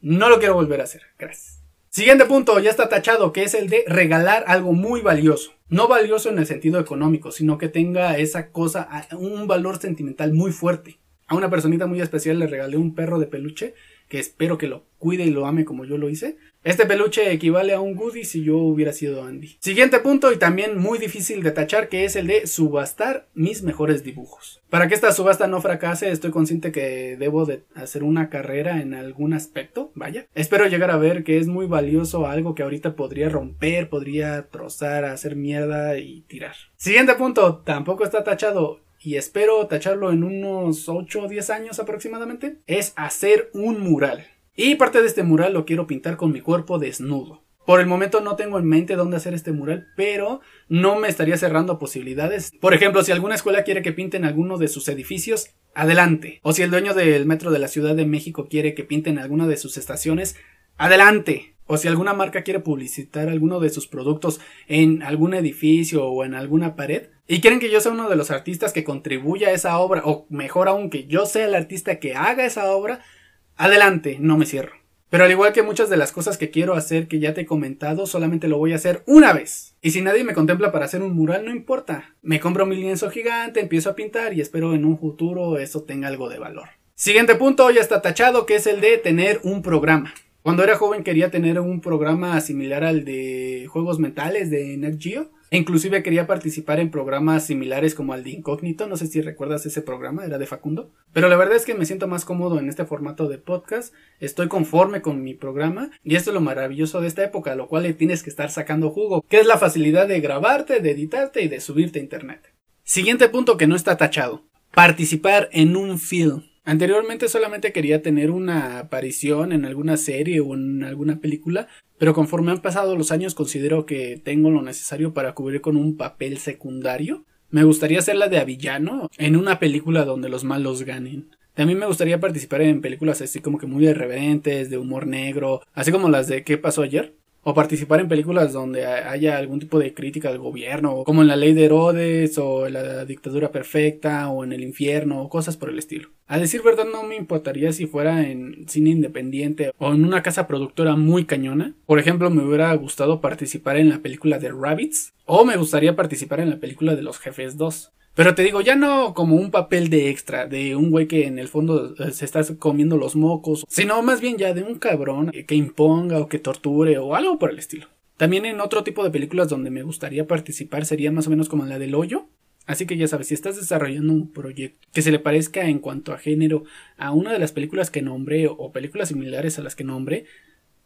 no lo quiero volver a hacer. Gracias. Siguiente punto, ya está tachado, que es el de regalar algo muy valioso. No valioso en el sentido económico, sino que tenga esa cosa, un valor sentimental muy fuerte. A una personita muy especial le regalé un perro de peluche que espero que lo cuide y lo ame como yo lo hice. Este peluche equivale a un Goody si yo hubiera sido Andy. Siguiente punto y también muy difícil de tachar que es el de subastar mis mejores dibujos. Para que esta subasta no fracase estoy consciente que debo de hacer una carrera en algún aspecto, vaya. Espero llegar a ver que es muy valioso algo que ahorita podría romper, podría trozar, hacer mierda y tirar. Siguiente punto, tampoco está tachado y espero tacharlo en unos 8 o 10 años aproximadamente, es hacer un mural. Y parte de este mural lo quiero pintar con mi cuerpo desnudo. Por el momento no tengo en mente dónde hacer este mural, pero no me estaría cerrando posibilidades. Por ejemplo, si alguna escuela quiere que pinten alguno de sus edificios, adelante. O si el dueño del metro de la Ciudad de México quiere que pinten alguna de sus estaciones, adelante. O si alguna marca quiere publicitar alguno de sus productos en algún edificio o en alguna pared, y quieren que yo sea uno de los artistas que contribuya a esa obra, o mejor aún que yo sea el artista que haga esa obra, adelante, no me cierro. Pero al igual que muchas de las cosas que quiero hacer que ya te he comentado, solamente lo voy a hacer una vez. Y si nadie me contempla para hacer un mural, no importa. Me compro mi lienzo gigante, empiezo a pintar y espero en un futuro eso tenga algo de valor. Siguiente punto ya está tachado, que es el de tener un programa. Cuando era joven quería tener un programa similar al de juegos mentales de Geo e inclusive quería participar en programas similares como el de Incógnito, no sé si recuerdas ese programa, era de Facundo. Pero la verdad es que me siento más cómodo en este formato de podcast, estoy conforme con mi programa y esto es lo maravilloso de esta época, lo cual le tienes que estar sacando jugo, que es la facilidad de grabarte, de editarte y de subirte a internet. Siguiente punto que no está tachado, participar en un film. Anteriormente solamente quería tener una aparición en alguna serie o en alguna película, pero conforme han pasado los años considero que tengo lo necesario para cubrir con un papel secundario. Me gustaría ser la de Avillano en una película donde los malos ganen. También me gustaría participar en películas así como que muy irreverentes, de humor negro, así como las de ¿Qué pasó ayer? O participar en películas donde haya algún tipo de crítica al gobierno, como en la ley de Herodes, o en la dictadura perfecta, o en el infierno, o cosas por el estilo. A decir verdad, no me importaría si fuera en cine independiente o en una casa productora muy cañona. Por ejemplo, me hubiera gustado participar en la película de Rabbits, o me gustaría participar en la película de Los Jefes 2. Pero te digo, ya no como un papel de extra, de un güey que en el fondo eh, se está comiendo los mocos, sino más bien ya de un cabrón que imponga o que torture o algo por el estilo. También en otro tipo de películas donde me gustaría participar sería más o menos como la del hoyo. Así que ya sabes, si estás desarrollando un proyecto que se le parezca en cuanto a género a una de las películas que nombré o películas similares a las que nombré,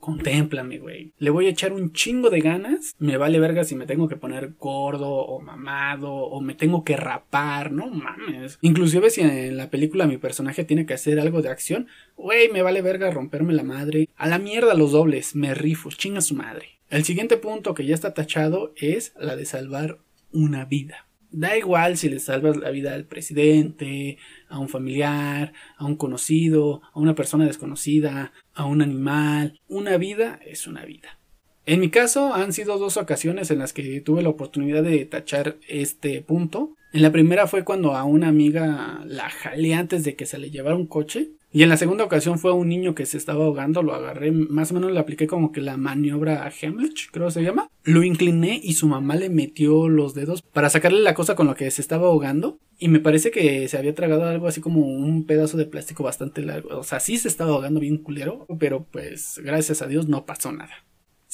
Contémplame, güey. Le voy a echar un chingo de ganas. Me vale verga si me tengo que poner gordo o mamado o me tengo que rapar, no mames. Inclusive si en la película mi personaje tiene que hacer algo de acción, güey, me vale verga romperme la madre. A la mierda los dobles, me rifo, chinga su madre. El siguiente punto que ya está tachado es la de salvar una vida. Da igual si le salvas la vida al presidente, a un familiar, a un conocido, a una persona desconocida, a un animal. Una vida es una vida. En mi caso han sido dos ocasiones en las que tuve la oportunidad de tachar este punto. En la primera fue cuando a una amiga la jalé antes de que se le llevara un coche y en la segunda ocasión fue un niño que se estaba ahogando, lo agarré, más o menos le apliqué como que la maniobra a Hemlich, creo que se llama. Lo incliné y su mamá le metió los dedos para sacarle la cosa con la que se estaba ahogando. Y me parece que se había tragado algo así como un pedazo de plástico bastante largo. O sea, sí se estaba ahogando bien culero, pero pues gracias a Dios no pasó nada.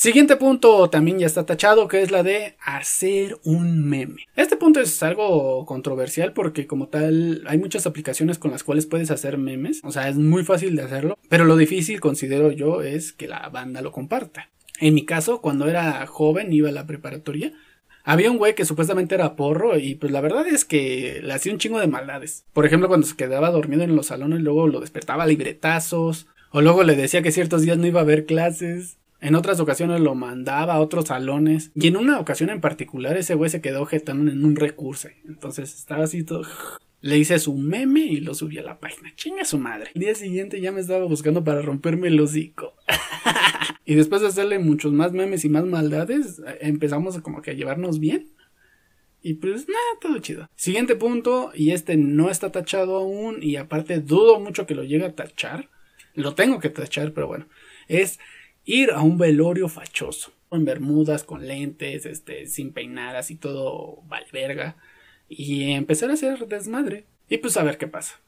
Siguiente punto también ya está tachado, que es la de hacer un meme. Este punto es algo controversial porque como tal hay muchas aplicaciones con las cuales puedes hacer memes, o sea, es muy fácil de hacerlo, pero lo difícil considero yo es que la banda lo comparta. En mi caso, cuando era joven, iba a la preparatoria, había un güey que supuestamente era porro y pues la verdad es que le hacía un chingo de maldades. Por ejemplo, cuando se quedaba dormido en los salones, luego lo despertaba libretazos, o luego le decía que ciertos días no iba a haber clases. En otras ocasiones lo mandaba a otros salones. Y en una ocasión en particular ese güey se quedó jetando en un recurso. Entonces estaba así todo... Le hice su meme y lo subí a la página. Chinga su madre. El día siguiente ya me estaba buscando para romperme el hocico. y después de hacerle muchos más memes y más maldades, empezamos como que a llevarnos bien. Y pues nada, todo chido. Siguiente punto, y este no está tachado aún, y aparte dudo mucho que lo llegue a tachar. Lo tengo que tachar, pero bueno. Es ir a un velorio fachoso, en bermudas, con lentes, este, sin peinadas y todo valverga, y empezar a hacer desmadre. Y pues a ver qué pasa.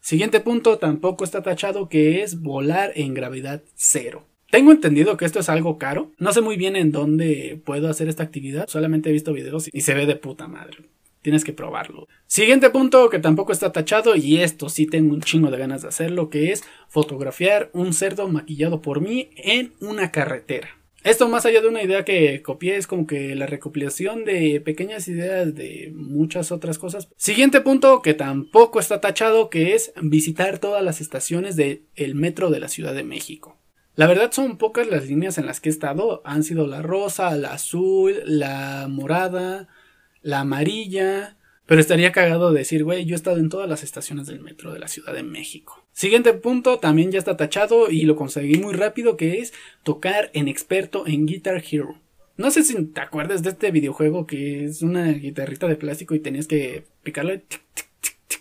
Siguiente punto tampoco está tachado que es volar en gravedad cero. Tengo entendido que esto es algo caro. No sé muy bien en dónde puedo hacer esta actividad. Solamente he visto videos y se ve de puta madre. Tienes que probarlo. Siguiente punto que tampoco está tachado y esto sí tengo un chingo de ganas de hacerlo, que es fotografiar un cerdo maquillado por mí en una carretera. Esto más allá de una idea que copié es como que la recopilación de pequeñas ideas de muchas otras cosas. Siguiente punto que tampoco está tachado que es visitar todas las estaciones del metro de la Ciudad de México. La verdad son pocas las líneas en las que he estado. Han sido la rosa, la azul, la morada, la amarilla. Pero estaría cagado decir, güey, yo he estado en todas las estaciones del metro de la Ciudad de México. Siguiente punto, también ya está tachado y lo conseguí muy rápido, que es tocar en experto en Guitar Hero. No sé si te acuerdas de este videojuego que es una guitarrita de plástico y tenías que picarle.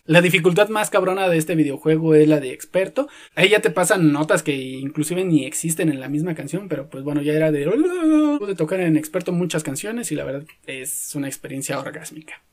La dificultad más cabrona de este videojuego es la de experto. Ahí ya te pasan notas que inclusive ni existen en la misma canción, pero pues bueno, ya era de... Pude tocar en experto muchas canciones y la verdad es una experiencia orgásmica.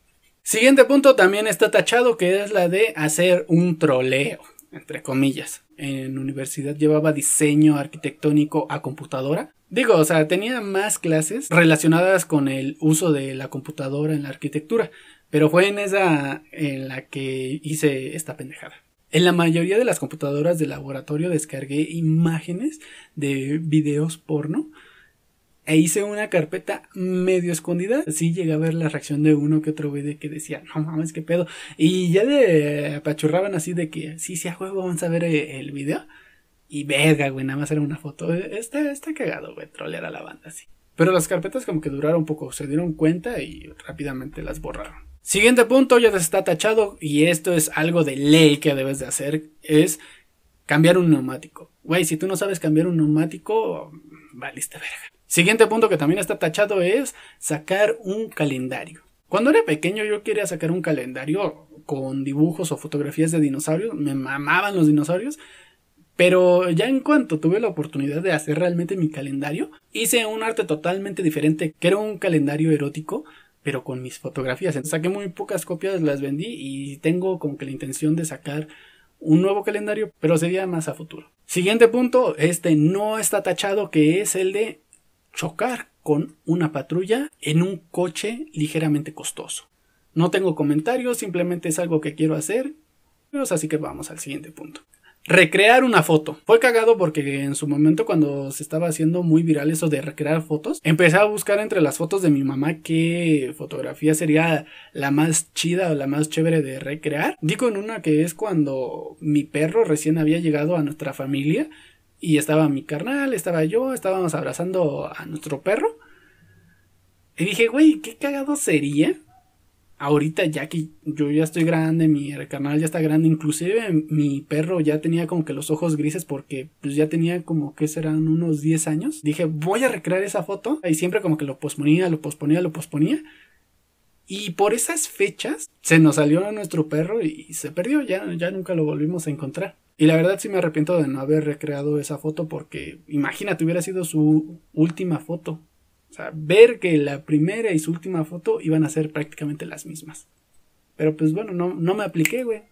Siguiente punto también está tachado que es la de hacer un troleo, entre comillas. En universidad llevaba diseño arquitectónico a computadora. Digo, o sea, tenía más clases relacionadas con el uso de la computadora en la arquitectura. Pero fue en esa en la que hice esta pendejada. En la mayoría de las computadoras de laboratorio descargué imágenes de videos porno e hice una carpeta medio escondida. Así llegué a ver la reacción de uno que otro video que decía, no mames, qué pedo. Y ya le apachurraban así de que, sí, sí, a juego, vamos a ver eh, el video. Y verga, güey, nada más era una foto. Está, está cagado, güey, trolear a la banda así. Pero las carpetas como que duraron un poco, se dieron cuenta y rápidamente las borraron. Siguiente punto, ya está tachado y esto es algo de ley que debes de hacer, es cambiar un neumático. Güey, si tú no sabes cambiar un neumático, valiste verga. Siguiente punto que también está tachado es sacar un calendario. Cuando era pequeño yo quería sacar un calendario con dibujos o fotografías de dinosaurios, me mamaban los dinosaurios, pero ya en cuanto tuve la oportunidad de hacer realmente mi calendario, hice un arte totalmente diferente, que era un calendario erótico pero con mis fotografías. Saqué muy pocas copias, las vendí y tengo como que la intención de sacar un nuevo calendario, pero sería más a futuro. Siguiente punto, este no está tachado, que es el de chocar con una patrulla en un coche ligeramente costoso. No tengo comentarios, simplemente es algo que quiero hacer, así que vamos al siguiente punto. Recrear una foto. Fue cagado porque en su momento cuando se estaba haciendo muy viral eso de recrear fotos, empecé a buscar entre las fotos de mi mamá qué fotografía sería la más chida o la más chévere de recrear. Digo en una que es cuando mi perro recién había llegado a nuestra familia y estaba mi carnal, estaba yo, estábamos abrazando a nuestro perro. Y dije, güey, qué cagado sería ahorita ya que yo ya estoy grande, mi carnal ya está grande, inclusive mi perro ya tenía como que los ojos grises porque pues ya tenía como que serán unos 10 años. Dije, voy a recrear esa foto y siempre como que lo posponía, lo posponía, lo posponía. Y por esas fechas se nos salió a nuestro perro y se perdió, ya, ya nunca lo volvimos a encontrar. Y la verdad sí me arrepiento de no haber recreado esa foto porque imagínate hubiera sido su última foto. O sea, ver que la primera y su última foto iban a ser prácticamente las mismas. Pero pues bueno, no, no me apliqué, güey.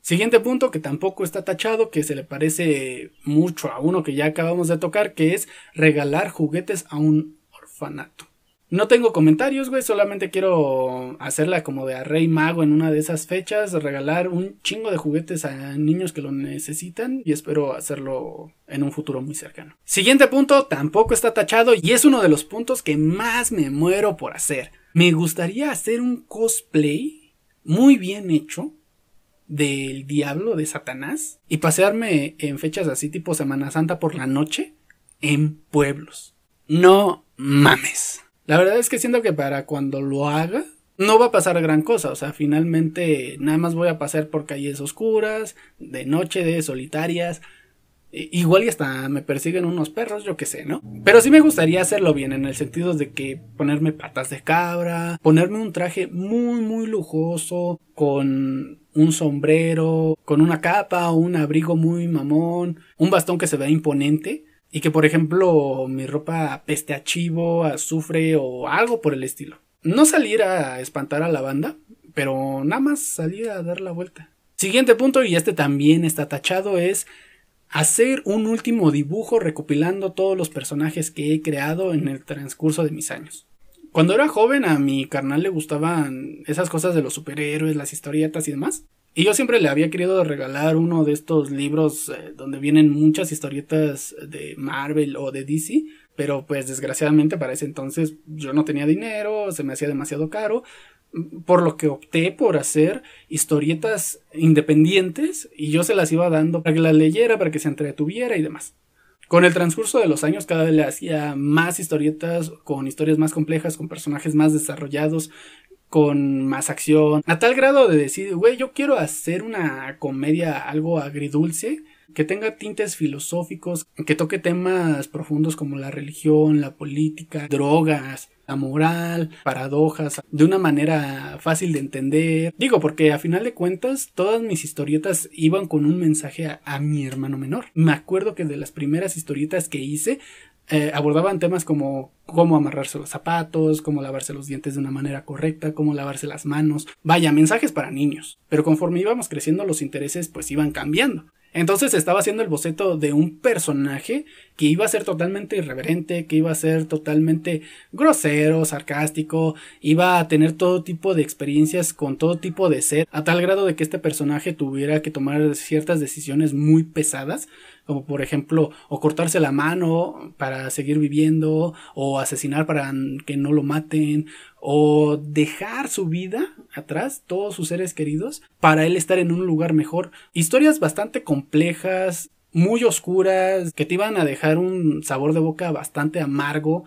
Siguiente punto que tampoco está tachado, que se le parece mucho a uno que ya acabamos de tocar, que es regalar juguetes a un orfanato. No tengo comentarios, güey, solamente quiero hacerla como de a Rey Mago en una de esas fechas, regalar un chingo de juguetes a niños que lo necesitan y espero hacerlo en un futuro muy cercano. Siguiente punto, tampoco está tachado y es uno de los puntos que más me muero por hacer. Me gustaría hacer un cosplay muy bien hecho del diablo de Satanás y pasearme en fechas así tipo Semana Santa por la noche en pueblos. No mames. La verdad es que siento que para cuando lo haga, no va a pasar gran cosa. O sea, finalmente nada más voy a pasar por calles oscuras, de noche, de solitarias. Igual y hasta me persiguen unos perros, yo qué sé, ¿no? Pero sí me gustaría hacerlo bien, en el sentido de que ponerme patas de cabra, ponerme un traje muy, muy lujoso, con un sombrero, con una capa un abrigo muy mamón, un bastón que se vea imponente y que, por ejemplo, mi ropa peste a chivo, azufre o algo por el estilo. No salir a espantar a la banda, pero nada más salir a dar la vuelta. Siguiente punto, y este también está tachado, es hacer un último dibujo recopilando todos los personajes que he creado en el transcurso de mis años. Cuando era joven a mi carnal le gustaban esas cosas de los superhéroes, las historietas y demás. Y yo siempre le había querido regalar uno de estos libros eh, donde vienen muchas historietas de Marvel o de DC, pero pues desgraciadamente para ese entonces yo no tenía dinero, se me hacía demasiado caro, por lo que opté por hacer historietas independientes y yo se las iba dando para que las leyera, para que se entretuviera y demás. Con el transcurso de los años cada vez le hacía más historietas con historias más complejas, con personajes más desarrollados, con más acción, a tal grado de decir, güey, yo quiero hacer una comedia algo agridulce, que tenga tintes filosóficos, que toque temas profundos como la religión, la política, drogas, la moral, paradojas, de una manera fácil de entender. Digo, porque a final de cuentas, todas mis historietas iban con un mensaje a, a mi hermano menor. Me acuerdo que de las primeras historietas que hice, eh, abordaban temas como cómo amarrarse los zapatos, cómo lavarse los dientes de una manera correcta, cómo lavarse las manos. Vaya, mensajes para niños. Pero conforme íbamos creciendo los intereses pues iban cambiando. Entonces estaba haciendo el boceto de un personaje que iba a ser totalmente irreverente, que iba a ser totalmente grosero, sarcástico, iba a tener todo tipo de experiencias con todo tipo de sed, a tal grado de que este personaje tuviera que tomar ciertas decisiones muy pesadas como por ejemplo o cortarse la mano para seguir viviendo o asesinar para que no lo maten o dejar su vida atrás, todos sus seres queridos, para él estar en un lugar mejor. Historias bastante complejas, muy oscuras, que te iban a dejar un sabor de boca bastante amargo,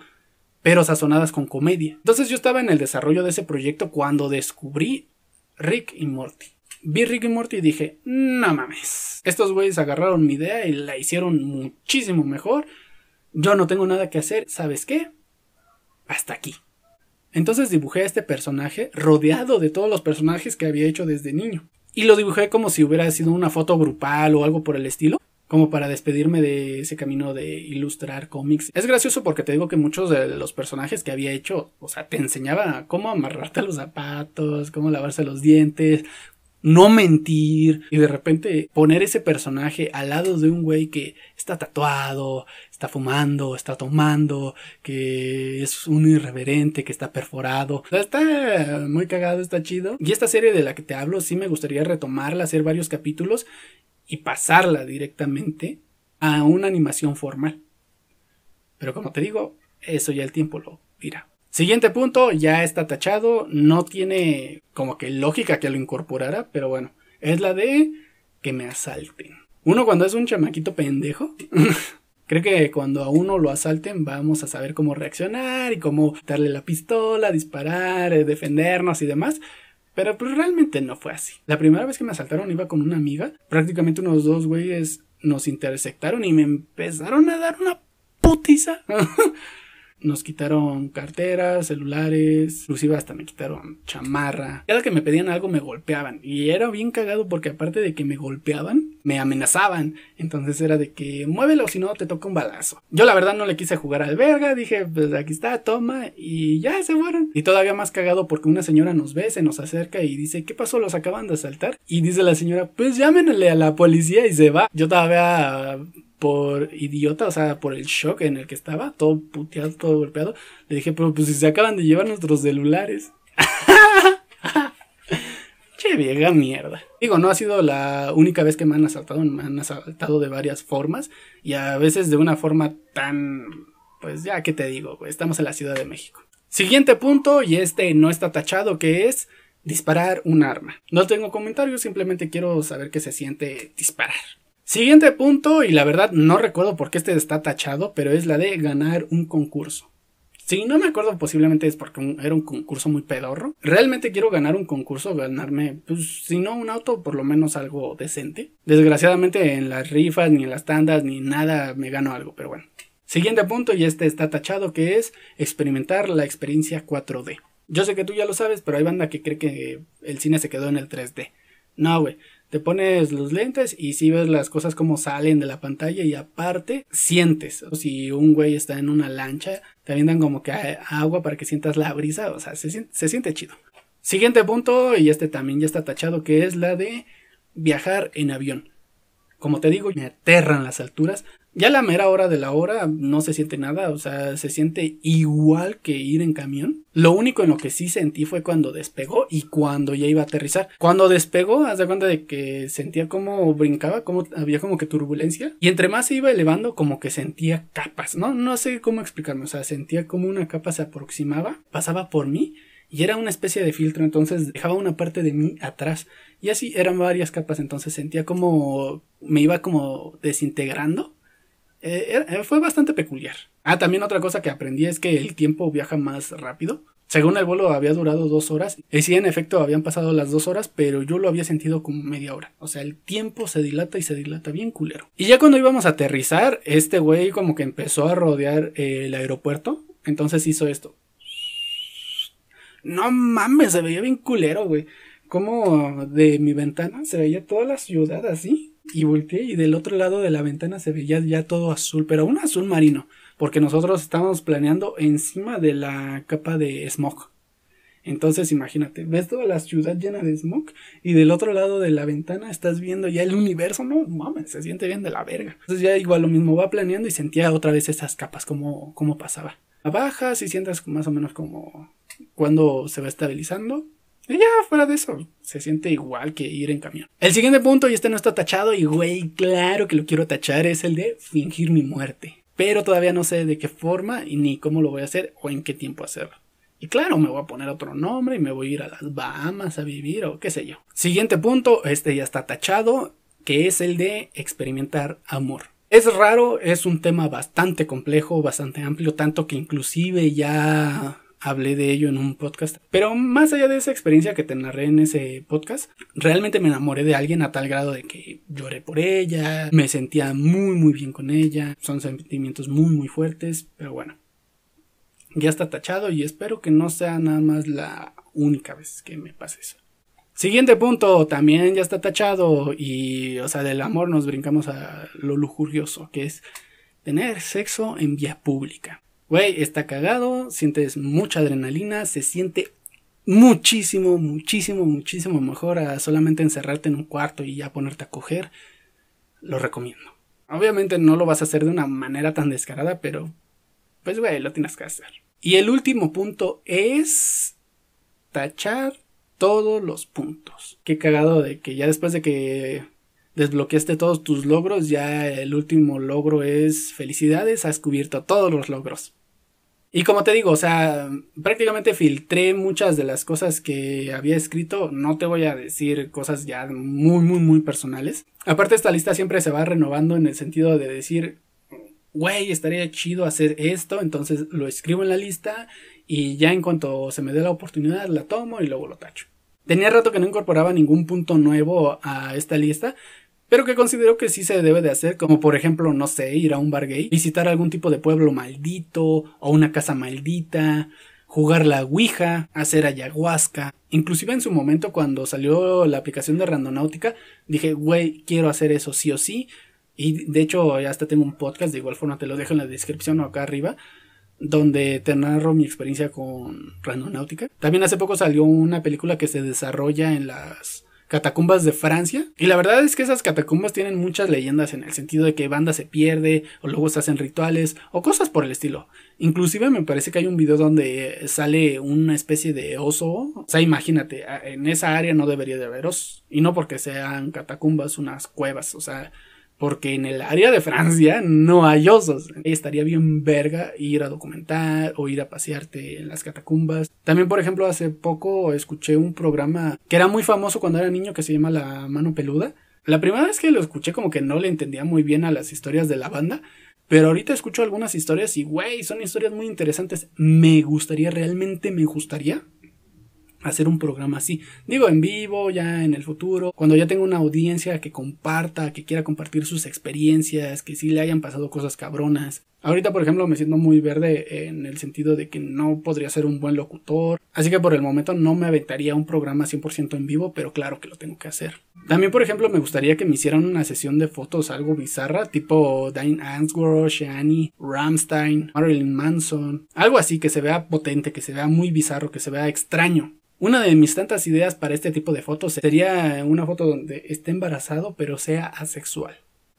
pero sazonadas con comedia. Entonces yo estaba en el desarrollo de ese proyecto cuando descubrí Rick y Morty vi Rick y Morty y dije, no mames. Estos güeyes agarraron mi idea y la hicieron muchísimo mejor. Yo no tengo nada que hacer. ¿Sabes qué? Hasta aquí. Entonces dibujé a este personaje rodeado de todos los personajes que había hecho desde niño. Y lo dibujé como si hubiera sido una foto grupal o algo por el estilo. Como para despedirme de ese camino de ilustrar cómics. Es gracioso porque te digo que muchos de los personajes que había hecho, o sea, te enseñaba cómo amarrarte los zapatos, cómo lavarse los dientes, no mentir y de repente poner ese personaje al lado de un güey que está tatuado, está fumando, está tomando, que es un irreverente, que está perforado. está muy cagado, está chido. Y esta serie de la que te hablo sí me gustaría retomarla, hacer varios capítulos y pasarla directamente a una animación formal. Pero como te digo, eso ya el tiempo lo dirá. Siguiente punto, ya está tachado, no tiene como que lógica que lo incorporara, pero bueno, es la de que me asalten. Uno cuando es un chamaquito pendejo, cree que cuando a uno lo asalten vamos a saber cómo reaccionar y cómo darle la pistola, disparar, eh, defendernos y demás. Pero pues realmente no fue así. La primera vez que me asaltaron iba con una amiga. Prácticamente unos dos güeyes nos intersectaron y me empezaron a dar una putiza. Nos quitaron carteras, celulares, inclusive hasta me quitaron chamarra. Cada que me pedían algo me golpeaban. Y era bien cagado porque aparte de que me golpeaban, me amenazaban. Entonces era de que muévelo si no te toca un balazo. Yo la verdad no le quise jugar al verga. Dije, pues aquí está, toma. Y ya se fueron. Y todavía más cagado porque una señora nos ve, se nos acerca y dice, ¿qué pasó? Los acaban de asaltar. Y dice la señora, pues llámenle a la policía y se va. Yo todavía por idiota, o sea, por el shock en el que estaba, todo puteado, todo golpeado, le dije, pero pues si se acaban de llevar nuestros celulares. che vieja mierda. Digo, no ha sido la única vez que me han asaltado, me han asaltado de varias formas y a veces de una forma tan, pues ya que te digo, estamos en la Ciudad de México. Siguiente punto, y este no está tachado, que es disparar un arma. No tengo comentarios, simplemente quiero saber qué se siente disparar. Siguiente punto, y la verdad no recuerdo por qué este está tachado, pero es la de ganar un concurso. Si no me acuerdo, posiblemente es porque era un concurso muy pedorro. Realmente quiero ganar un concurso, ganarme, pues, si no un auto, por lo menos algo decente. Desgraciadamente en las rifas, ni en las tandas, ni nada me gano algo, pero bueno. Siguiente punto, y este está tachado, que es experimentar la experiencia 4D. Yo sé que tú ya lo sabes, pero hay banda que cree que el cine se quedó en el 3D. No, güey te pones los lentes y si ves las cosas como salen de la pantalla y aparte sientes. Si un güey está en una lancha, te avientan como que agua para que sientas la brisa, o sea, se, se siente chido. Siguiente punto, y este también ya está tachado, que es la de viajar en avión. Como te digo, me aterran las alturas. Ya la mera hora de la hora no se siente nada, o sea, se siente igual que ir en camión. Lo único en lo que sí sentí fue cuando despegó y cuando ya iba a aterrizar. Cuando despegó, haz de cuenta de que sentía como brincaba, como había como que turbulencia. Y entre más se iba elevando, como que sentía capas, ¿no? No sé cómo explicarme, o sea, sentía como una capa se aproximaba, pasaba por mí y era una especie de filtro, entonces dejaba una parte de mí atrás. Y así eran varias capas, entonces sentía como me iba como desintegrando eh, eh, fue bastante peculiar. Ah, también otra cosa que aprendí es que el tiempo viaja más rápido. Según el vuelo había durado dos horas. Y sí, en efecto, habían pasado las dos horas, pero yo lo había sentido como media hora. O sea, el tiempo se dilata y se dilata bien culero. Y ya cuando íbamos a aterrizar, este güey como que empezó a rodear el aeropuerto. Entonces hizo esto. No mames, se veía bien culero, güey. Como de mi ventana se veía toda la ciudad así y volteé y del otro lado de la ventana se veía ya todo azul, pero un azul marino, porque nosotros estábamos planeando encima de la capa de smog. Entonces imagínate, ves toda la ciudad llena de smog y del otro lado de la ventana estás viendo ya el universo, no mames, se siente bien de la verga. Entonces ya igual lo mismo va planeando y sentía otra vez esas capas como, como pasaba. Bajas y sientes más o menos como cuando se va estabilizando y ya, fuera de eso, se siente igual que ir en camión. El siguiente punto, y este no está tachado, y güey, claro que lo quiero tachar, es el de fingir mi muerte. Pero todavía no sé de qué forma y ni cómo lo voy a hacer o en qué tiempo hacerlo. Y claro, me voy a poner otro nombre y me voy a ir a las Bahamas a vivir o qué sé yo. Siguiente punto, este ya está tachado, que es el de experimentar amor. Es raro, es un tema bastante complejo, bastante amplio, tanto que inclusive ya hablé de ello en un podcast. Pero más allá de esa experiencia que te narré en ese podcast, realmente me enamoré de alguien a tal grado de que lloré por ella, me sentía muy muy bien con ella, son sentimientos muy muy fuertes, pero bueno. Ya está tachado y espero que no sea nada más la única vez que me pase eso. Siguiente punto, también ya está tachado y, o sea, del amor nos brincamos a lo lujurioso, que es tener sexo en vía pública. Güey, está cagado, sientes mucha adrenalina, se siente muchísimo, muchísimo, muchísimo mejor a solamente encerrarte en un cuarto y ya ponerte a coger. Lo recomiendo. Obviamente no lo vas a hacer de una manera tan descarada, pero pues güey, lo tienes que hacer. Y el último punto es tachar todos los puntos. Qué cagado de que ya después de que desbloqueaste todos tus logros, ya el último logro es felicidades, has cubierto todos los logros. Y como te digo, o sea, prácticamente filtré muchas de las cosas que había escrito. No te voy a decir cosas ya muy, muy, muy personales. Aparte, esta lista siempre se va renovando en el sentido de decir, güey, estaría chido hacer esto. Entonces lo escribo en la lista y ya en cuanto se me dé la oportunidad la tomo y luego lo tacho. Tenía rato que no incorporaba ningún punto nuevo a esta lista, pero que considero que sí se debe de hacer, como por ejemplo, no sé, ir a un bar gay, visitar algún tipo de pueblo maldito o una casa maldita, jugar la Ouija, hacer ayahuasca. Inclusive en su momento cuando salió la aplicación de Randonáutica, dije, güey, quiero hacer eso sí o sí. Y de hecho ya hasta tengo un podcast, de igual forma te lo dejo en la descripción o acá arriba, donde te narro mi experiencia con Randonáutica. También hace poco salió una película que se desarrolla en las catacumbas de Francia. Y la verdad es que esas catacumbas tienen muchas leyendas en el sentido de que banda se pierde o luego se hacen rituales o cosas por el estilo. Inclusive me parece que hay un video donde sale una especie de oso. O sea, imagínate, en esa área no debería de haber osos. Y no porque sean catacumbas, unas cuevas. O sea, porque en el área de Francia no hay osos. Estaría bien verga ir a documentar o ir a pasearte en las catacumbas. También, por ejemplo, hace poco escuché un programa que era muy famoso cuando era niño que se llama La Mano Peluda. La primera vez que lo escuché como que no le entendía muy bien a las historias de la banda. Pero ahorita escucho algunas historias y, güey, son historias muy interesantes. Me gustaría, realmente me gustaría hacer un programa así. Digo, en vivo, ya en el futuro, cuando ya tenga una audiencia que comparta, que quiera compartir sus experiencias, que sí le hayan pasado cosas cabronas. Ahorita, por ejemplo, me siento muy verde en el sentido de que no podría ser un buen locutor. Así que por el momento no me aventaría un programa 100% en vivo, pero claro que lo tengo que hacer. También, por ejemplo, me gustaría que me hicieran una sesión de fotos algo bizarra, tipo Diane Answorth, Shani, Ramstein, Marilyn Manson. Algo así que se vea potente, que se vea muy bizarro, que se vea extraño. Una de mis tantas ideas para este tipo de fotos sería una foto donde esté embarazado pero sea asexual.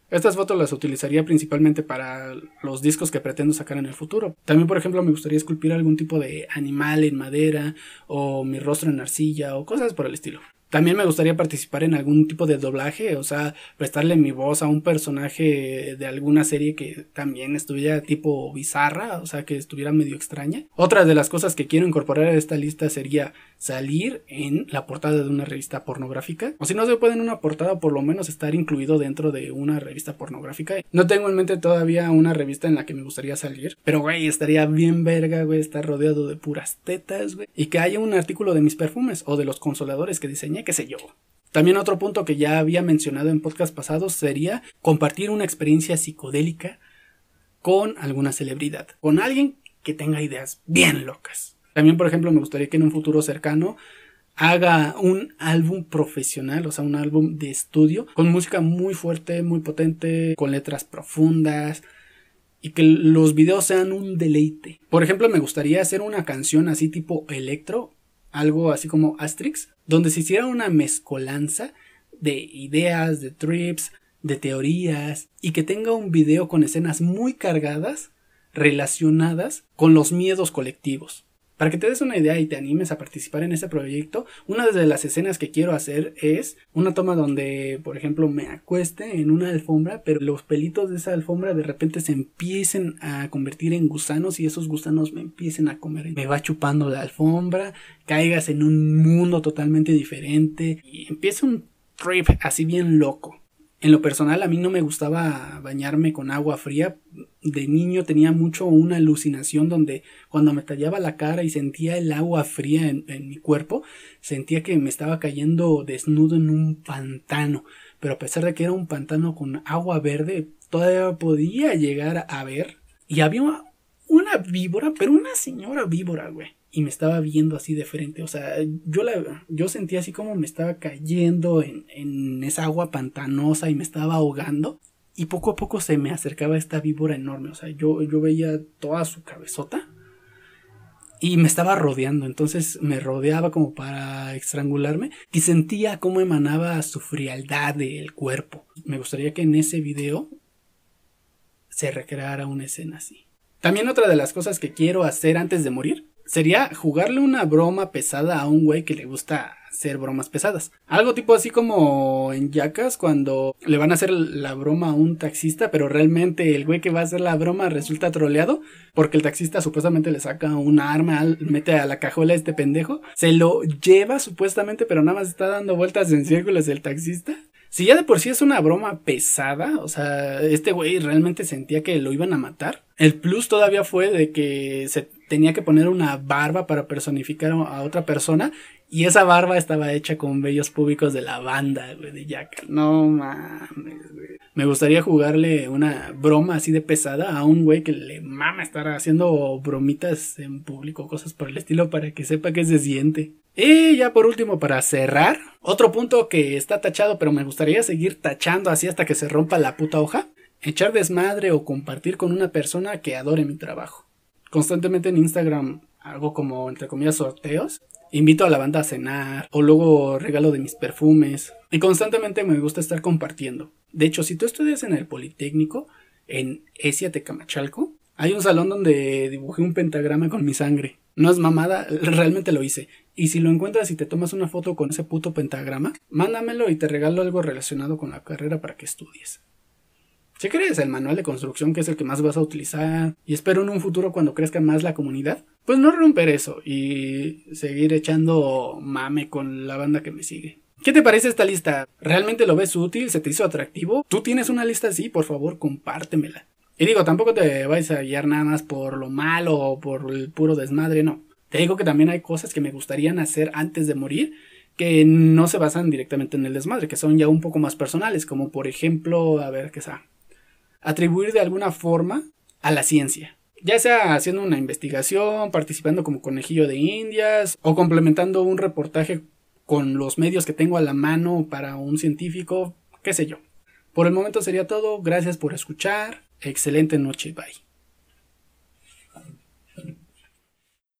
Estas fotos las utilizaría principalmente para los discos que pretendo sacar en el futuro. También, por ejemplo, me gustaría esculpir algún tipo de animal en madera o mi rostro en arcilla o cosas por el estilo. También me gustaría participar en algún tipo de doblaje, o sea, prestarle mi voz a un personaje de alguna serie que también estuviera tipo bizarra, o sea, que estuviera medio extraña. Otra de las cosas que quiero incorporar a esta lista sería salir en la portada de una revista pornográfica. O si no se puede en una portada, por lo menos estar incluido dentro de una revista pornográfica. No tengo en mente todavía una revista en la que me gustaría salir, pero güey, estaría bien verga, güey, estar rodeado de puras tetas, güey. Y que haya un artículo de mis perfumes o de los consoladores que diseñé qué sé yo. También otro punto que ya había mencionado en podcast pasados sería compartir una experiencia psicodélica con alguna celebridad, con alguien que tenga ideas bien locas. También, por ejemplo, me gustaría que en un futuro cercano haga un álbum profesional, o sea, un álbum de estudio, con música muy fuerte, muy potente, con letras profundas, y que los videos sean un deleite. Por ejemplo, me gustaría hacer una canción así tipo electro, algo así como Asterix, donde se hiciera una mezcolanza de ideas, de trips, de teorías, y que tenga un video con escenas muy cargadas relacionadas con los miedos colectivos. Para que te des una idea y te animes a participar en este proyecto, una de las escenas que quiero hacer es una toma donde, por ejemplo, me acueste en una alfombra, pero los pelitos de esa alfombra de repente se empiecen a convertir en gusanos y esos gusanos me empiecen a comer. Me va chupando la alfombra, caigas en un mundo totalmente diferente y empieza un trip así bien loco. En lo personal a mí no me gustaba bañarme con agua fría. De niño tenía mucho una alucinación donde cuando me tallaba la cara y sentía el agua fría en, mi cuerpo, sentía que me estaba cayendo desnudo en un pantano. Pero a pesar de que era un pantano con agua verde, todavía podía llegar a ver. Y había una víbora, pero una señora víbora, güey y me estaba viendo así de frente. O sea, yo, la, yo sentía así como me estaba cayendo en, en esa agua pantanosa y me estaba ahogando. Y poco a poco se me acercaba esta víbora enorme. O sea, yo, yo veía toda su cabezota y me estaba rodeando. Entonces me rodeaba como para estrangularme y sentía cómo emanaba su frialdad del cuerpo. Me gustaría que en ese video se recreara una escena así. También otra de las cosas que quiero hacer antes de morir sería jugarle una broma pesada a un güey que le gusta hacer bromas pesadas. Algo tipo así como en Yacas cuando le van a hacer la broma a un taxista, pero realmente el güey que va a hacer la broma resulta troleado porque el taxista supuestamente le saca un arma, mete a la cajuela a este pendejo, se lo lleva supuestamente, pero nada más está dando vueltas en círculos el taxista. Si ya de por sí es una broma pesada, o sea, este güey realmente sentía que lo iban a matar. El plus todavía fue de que se tenía que poner una barba para personificar a otra persona y esa barba estaba hecha con vellos públicos de la banda, güey, de Jack. No mames, güey. Me gustaría jugarle una broma así de pesada a un güey que le mama estar haciendo bromitas en público, cosas por el estilo, para que sepa que se siente. Y ya por último, para cerrar, otro punto que está tachado, pero me gustaría seguir tachando así hasta que se rompa la puta hoja. Echar desmadre o compartir con una persona que adore mi trabajo. Constantemente en Instagram hago como, entre comillas, sorteos invito a la banda a cenar o luego regalo de mis perfumes y constantemente me gusta estar compartiendo. De hecho, si tú estudias en el Politécnico, en Esia Tecamachalco, hay un salón donde dibujé un pentagrama con mi sangre. No es mamada, realmente lo hice. Y si lo encuentras y te tomas una foto con ese puto pentagrama, mándamelo y te regalo algo relacionado con la carrera para que estudies. Quieres el manual de construcción que es el que más vas a utilizar y espero en un futuro cuando crezca más la comunidad, pues no romper eso y seguir echando mame con la banda que me sigue. ¿Qué te parece esta lista? ¿Realmente lo ves útil? ¿Se te hizo atractivo? ¿Tú tienes una lista así? Por favor, compártemela. Y digo, tampoco te vais a guiar nada más por lo malo o por el puro desmadre, no. Te digo que también hay cosas que me gustarían hacer antes de morir que no se basan directamente en el desmadre, que son ya un poco más personales, como por ejemplo, a ver qué sea, atribuir de alguna forma a la ciencia. Ya sea haciendo una investigación, participando como conejillo de indias o complementando un reportaje con los medios que tengo a la mano para un científico, qué sé yo. Por el momento sería todo, gracias por escuchar, excelente noche, bye.